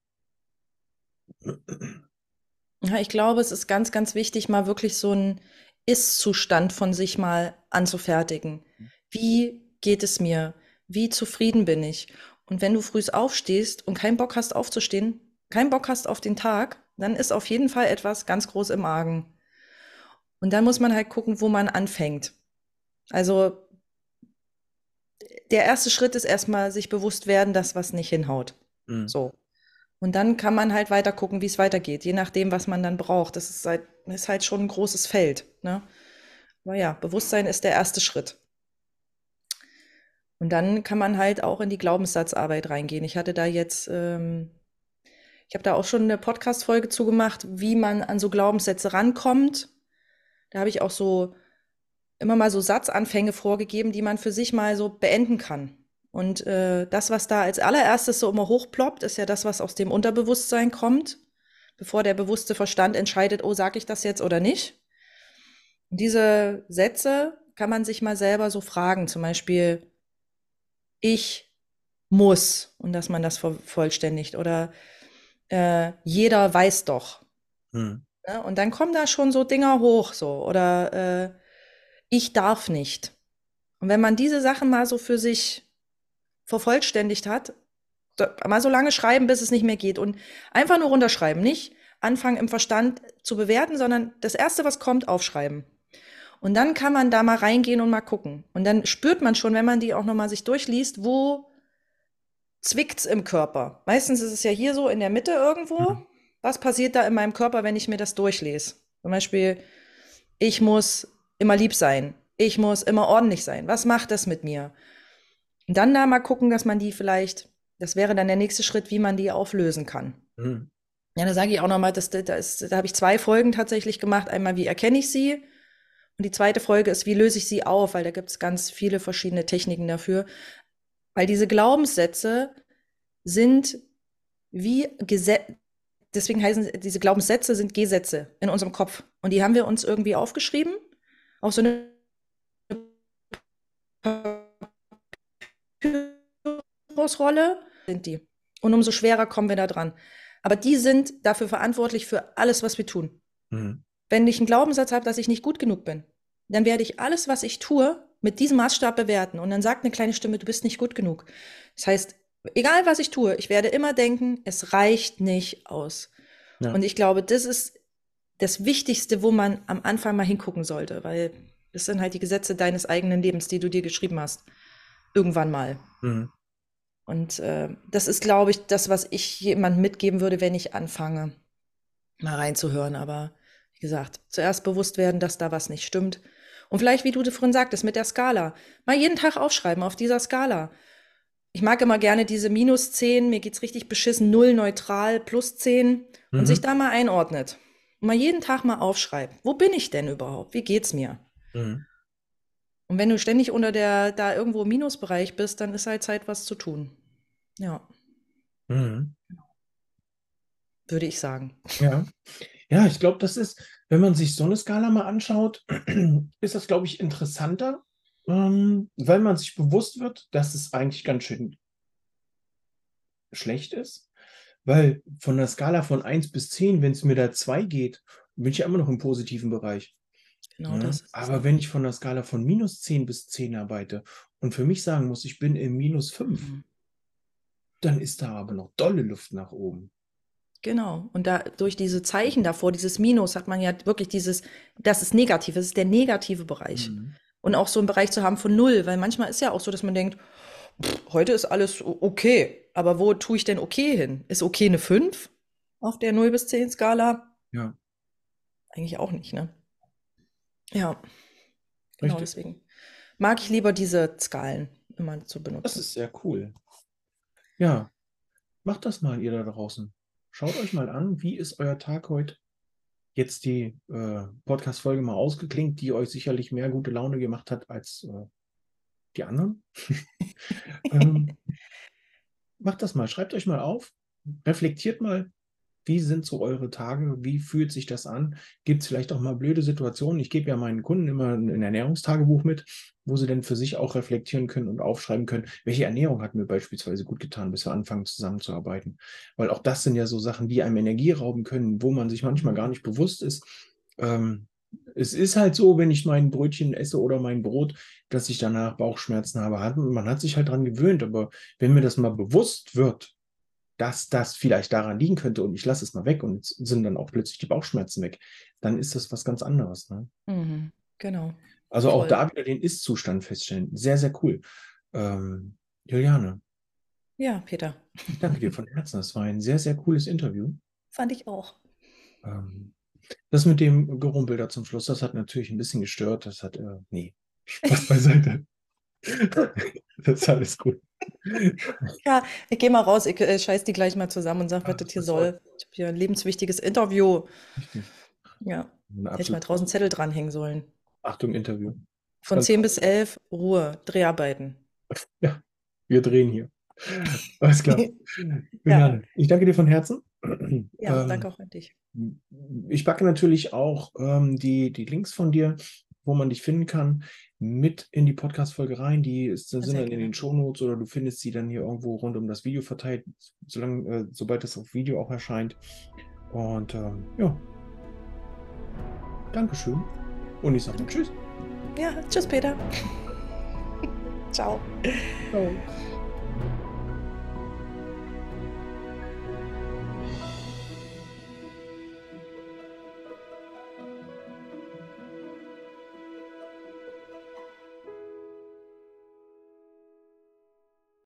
Ja, ich glaube, es ist ganz, ganz wichtig, mal wirklich so einen Ist-Zustand von sich mal anzufertigen. Wie geht es mir? Wie zufrieden bin ich? Und wenn du früh aufstehst und keinen Bock hast aufzustehen, keinen Bock hast auf den Tag, dann ist auf jeden Fall etwas ganz groß im Argen. Und dann muss man halt gucken, wo man anfängt. Also der erste Schritt ist erstmal sich bewusst werden, dass was nicht hinhaut. Mhm. So. Und dann kann man halt weiter gucken, wie es weitergeht, je nachdem, was man dann braucht. Das ist halt, ist halt schon ein großes Feld. Ne? Aber ja, Bewusstsein ist der erste Schritt. Und dann kann man halt auch in die Glaubenssatzarbeit reingehen. Ich hatte da jetzt, ähm, ich habe da auch schon eine Podcast-Folge zugemacht, wie man an so Glaubenssätze rankommt. Da habe ich auch so immer mal so Satzanfänge vorgegeben, die man für sich mal so beenden kann. Und äh, das, was da als allererstes so immer hochploppt, ist ja das, was aus dem Unterbewusstsein kommt, bevor der bewusste Verstand entscheidet, oh, sag ich das jetzt oder nicht. Und diese Sätze kann man sich mal selber so fragen, zum Beispiel, ich muss und dass man das vervollständigt oder äh, jeder weiß doch. Hm. Ja, und dann kommen da schon so Dinger hoch, so oder äh, ich darf nicht. Und wenn man diese Sachen mal so für sich vervollständigt hat, mal so lange schreiben, bis es nicht mehr geht und einfach nur runterschreiben, nicht anfangen im Verstand zu bewerten, sondern das erste, was kommt, aufschreiben. Und dann kann man da mal reingehen und mal gucken. Und dann spürt man schon, wenn man die auch nochmal sich durchliest, wo zwickt's im Körper. Meistens ist es ja hier so in der Mitte irgendwo. Mhm. Was passiert da in meinem Körper, wenn ich mir das durchlese? Zum Beispiel, ich muss immer lieb sein. Ich muss immer ordentlich sein. Was macht das mit mir? Und dann da mal gucken, dass man die vielleicht, das wäre dann der nächste Schritt, wie man die auflösen kann. Mhm. Ja, da sage ich auch nochmal, da, da habe ich zwei Folgen tatsächlich gemacht. Einmal, wie erkenne ich sie? Und die zweite Folge ist, wie löse ich sie auf? Weil da gibt es ganz viele verschiedene Techniken dafür. Weil diese Glaubenssätze sind wie Gesetze, deswegen heißen diese Glaubenssätze sind Gesetze in unserem Kopf. Und die haben wir uns irgendwie aufgeschrieben auf so eine Rolle sind die. Und umso schwerer kommen wir da dran. Aber die sind dafür verantwortlich für alles, was wir tun. Mhm. Wenn ich einen Glaubenssatz habe, dass ich nicht gut genug bin, dann werde ich alles, was ich tue, mit diesem Maßstab bewerten. Und dann sagt eine kleine Stimme, du bist nicht gut genug. Das heißt, egal was ich tue, ich werde immer denken, es reicht nicht aus. Ja. Und ich glaube, das ist das Wichtigste, wo man am Anfang mal hingucken sollte, weil das sind halt die Gesetze deines eigenen Lebens, die du dir geschrieben hast. Irgendwann mal. Mhm. Und äh, das ist, glaube ich, das, was ich jemandem mitgeben würde, wenn ich anfange, mal reinzuhören. Aber wie gesagt, zuerst bewusst werden, dass da was nicht stimmt. Und vielleicht, wie du vorhin sagtest, mit der Skala. Mal jeden Tag aufschreiben auf dieser Skala. Ich mag immer gerne diese minus 10, mir geht's richtig beschissen, 0 neutral, plus 10 und mhm. sich da mal einordnet. Und mal jeden Tag mal aufschreibt. Wo bin ich denn überhaupt? Wie geht's mir? Mhm. Und wenn du ständig unter der, da irgendwo im Minusbereich bist, dann ist halt Zeit, was zu tun. Ja. Mhm. Würde ich sagen. Ja. Ja, ich glaube, das ist, wenn man sich so eine Skala mal anschaut, ist das, glaube ich, interessanter, ähm, weil man sich bewusst wird, dass es eigentlich ganz schön schlecht ist. Weil von der Skala von 1 bis 10, wenn es mir da 2 geht, bin ich ja immer noch im positiven Bereich. Genau ja, das. aber wenn ich von der Skala von minus 10 bis 10 arbeite und für mich sagen muss, ich bin im minus 5, mhm. dann ist da aber noch dolle Luft nach oben. Genau. Und da durch diese Zeichen davor, dieses Minus, hat man ja wirklich dieses, das ist negativ, das ist der negative Bereich. Mhm. Und auch so einen Bereich zu haben von null, weil manchmal ist ja auch so, dass man denkt, pff, heute ist alles okay, aber wo tue ich denn okay hin? Ist okay eine 5 auf der 0 bis 10 Skala? Ja. Eigentlich auch nicht, ne? Ja. Genau Richtig. deswegen. Mag ich lieber diese Skalen immer zu benutzen. Das ist sehr cool. Ja. Macht das mal, ihr da draußen. Schaut euch mal an, wie ist euer Tag heute? Jetzt die äh, Podcast-Folge mal ausgeklingt, die euch sicherlich mehr gute Laune gemacht hat als äh, die anderen. ähm, macht das mal, schreibt euch mal auf, reflektiert mal, wie sind so eure Tage? Wie fühlt sich das an? Gibt es vielleicht auch mal blöde Situationen? Ich gebe ja meinen Kunden immer ein Ernährungstagebuch mit, wo sie dann für sich auch reflektieren können und aufschreiben können, welche Ernährung hat mir beispielsweise gut getan, bis wir anfangen zusammenzuarbeiten. Weil auch das sind ja so Sachen, die einem Energie rauben können, wo man sich manchmal gar nicht bewusst ist. Ähm, es ist halt so, wenn ich mein Brötchen esse oder mein Brot, dass ich danach Bauchschmerzen habe. Man hat sich halt dran gewöhnt, aber wenn mir das mal bewusst wird, dass das vielleicht daran liegen könnte und ich lasse es mal weg und sind dann auch plötzlich die Bauchschmerzen weg, dann ist das was ganz anderes. Ne? Mhm, genau. Also Voll. auch da wieder den Ist-Zustand feststellen. Sehr, sehr cool. Ähm, Juliane. Ja, Peter. Ich danke dir von Herzen. Das war ein sehr, sehr cooles Interview. Fand ich auch. Ähm, das mit dem Gerumpel da zum Schluss, das hat natürlich ein bisschen gestört. Das hat, äh, nee, Spaß beiseite. das ist alles gut. Ja, ich gehe mal raus, ich äh, scheiß die gleich mal zusammen und sage, was das hier soll. Ich habe hier ein lebenswichtiges Interview. Richtig. Ja, hätte ich mal draußen Zettel dranhängen sollen. Achtung, Interview. Von Ganz 10 bis 11 Ruhe, Dreharbeiten. Ja, wir drehen hier. Alles klar. ja. Ich danke dir von Herzen. Ja, ähm, danke auch an dich. Ich packe natürlich auch ähm, die, die Links von dir, wo man dich finden kann, mit in die Podcast-Folge rein. Die ist, sind dann in den Shownotes oder du findest sie dann hier irgendwo rund um das Video verteilt, solange, äh, sobald das auf Video auch erscheint. Und ähm, ja. Dankeschön. Und ich sage Tschüss. Ja, tschüss, Peter. Ciao. Ciao.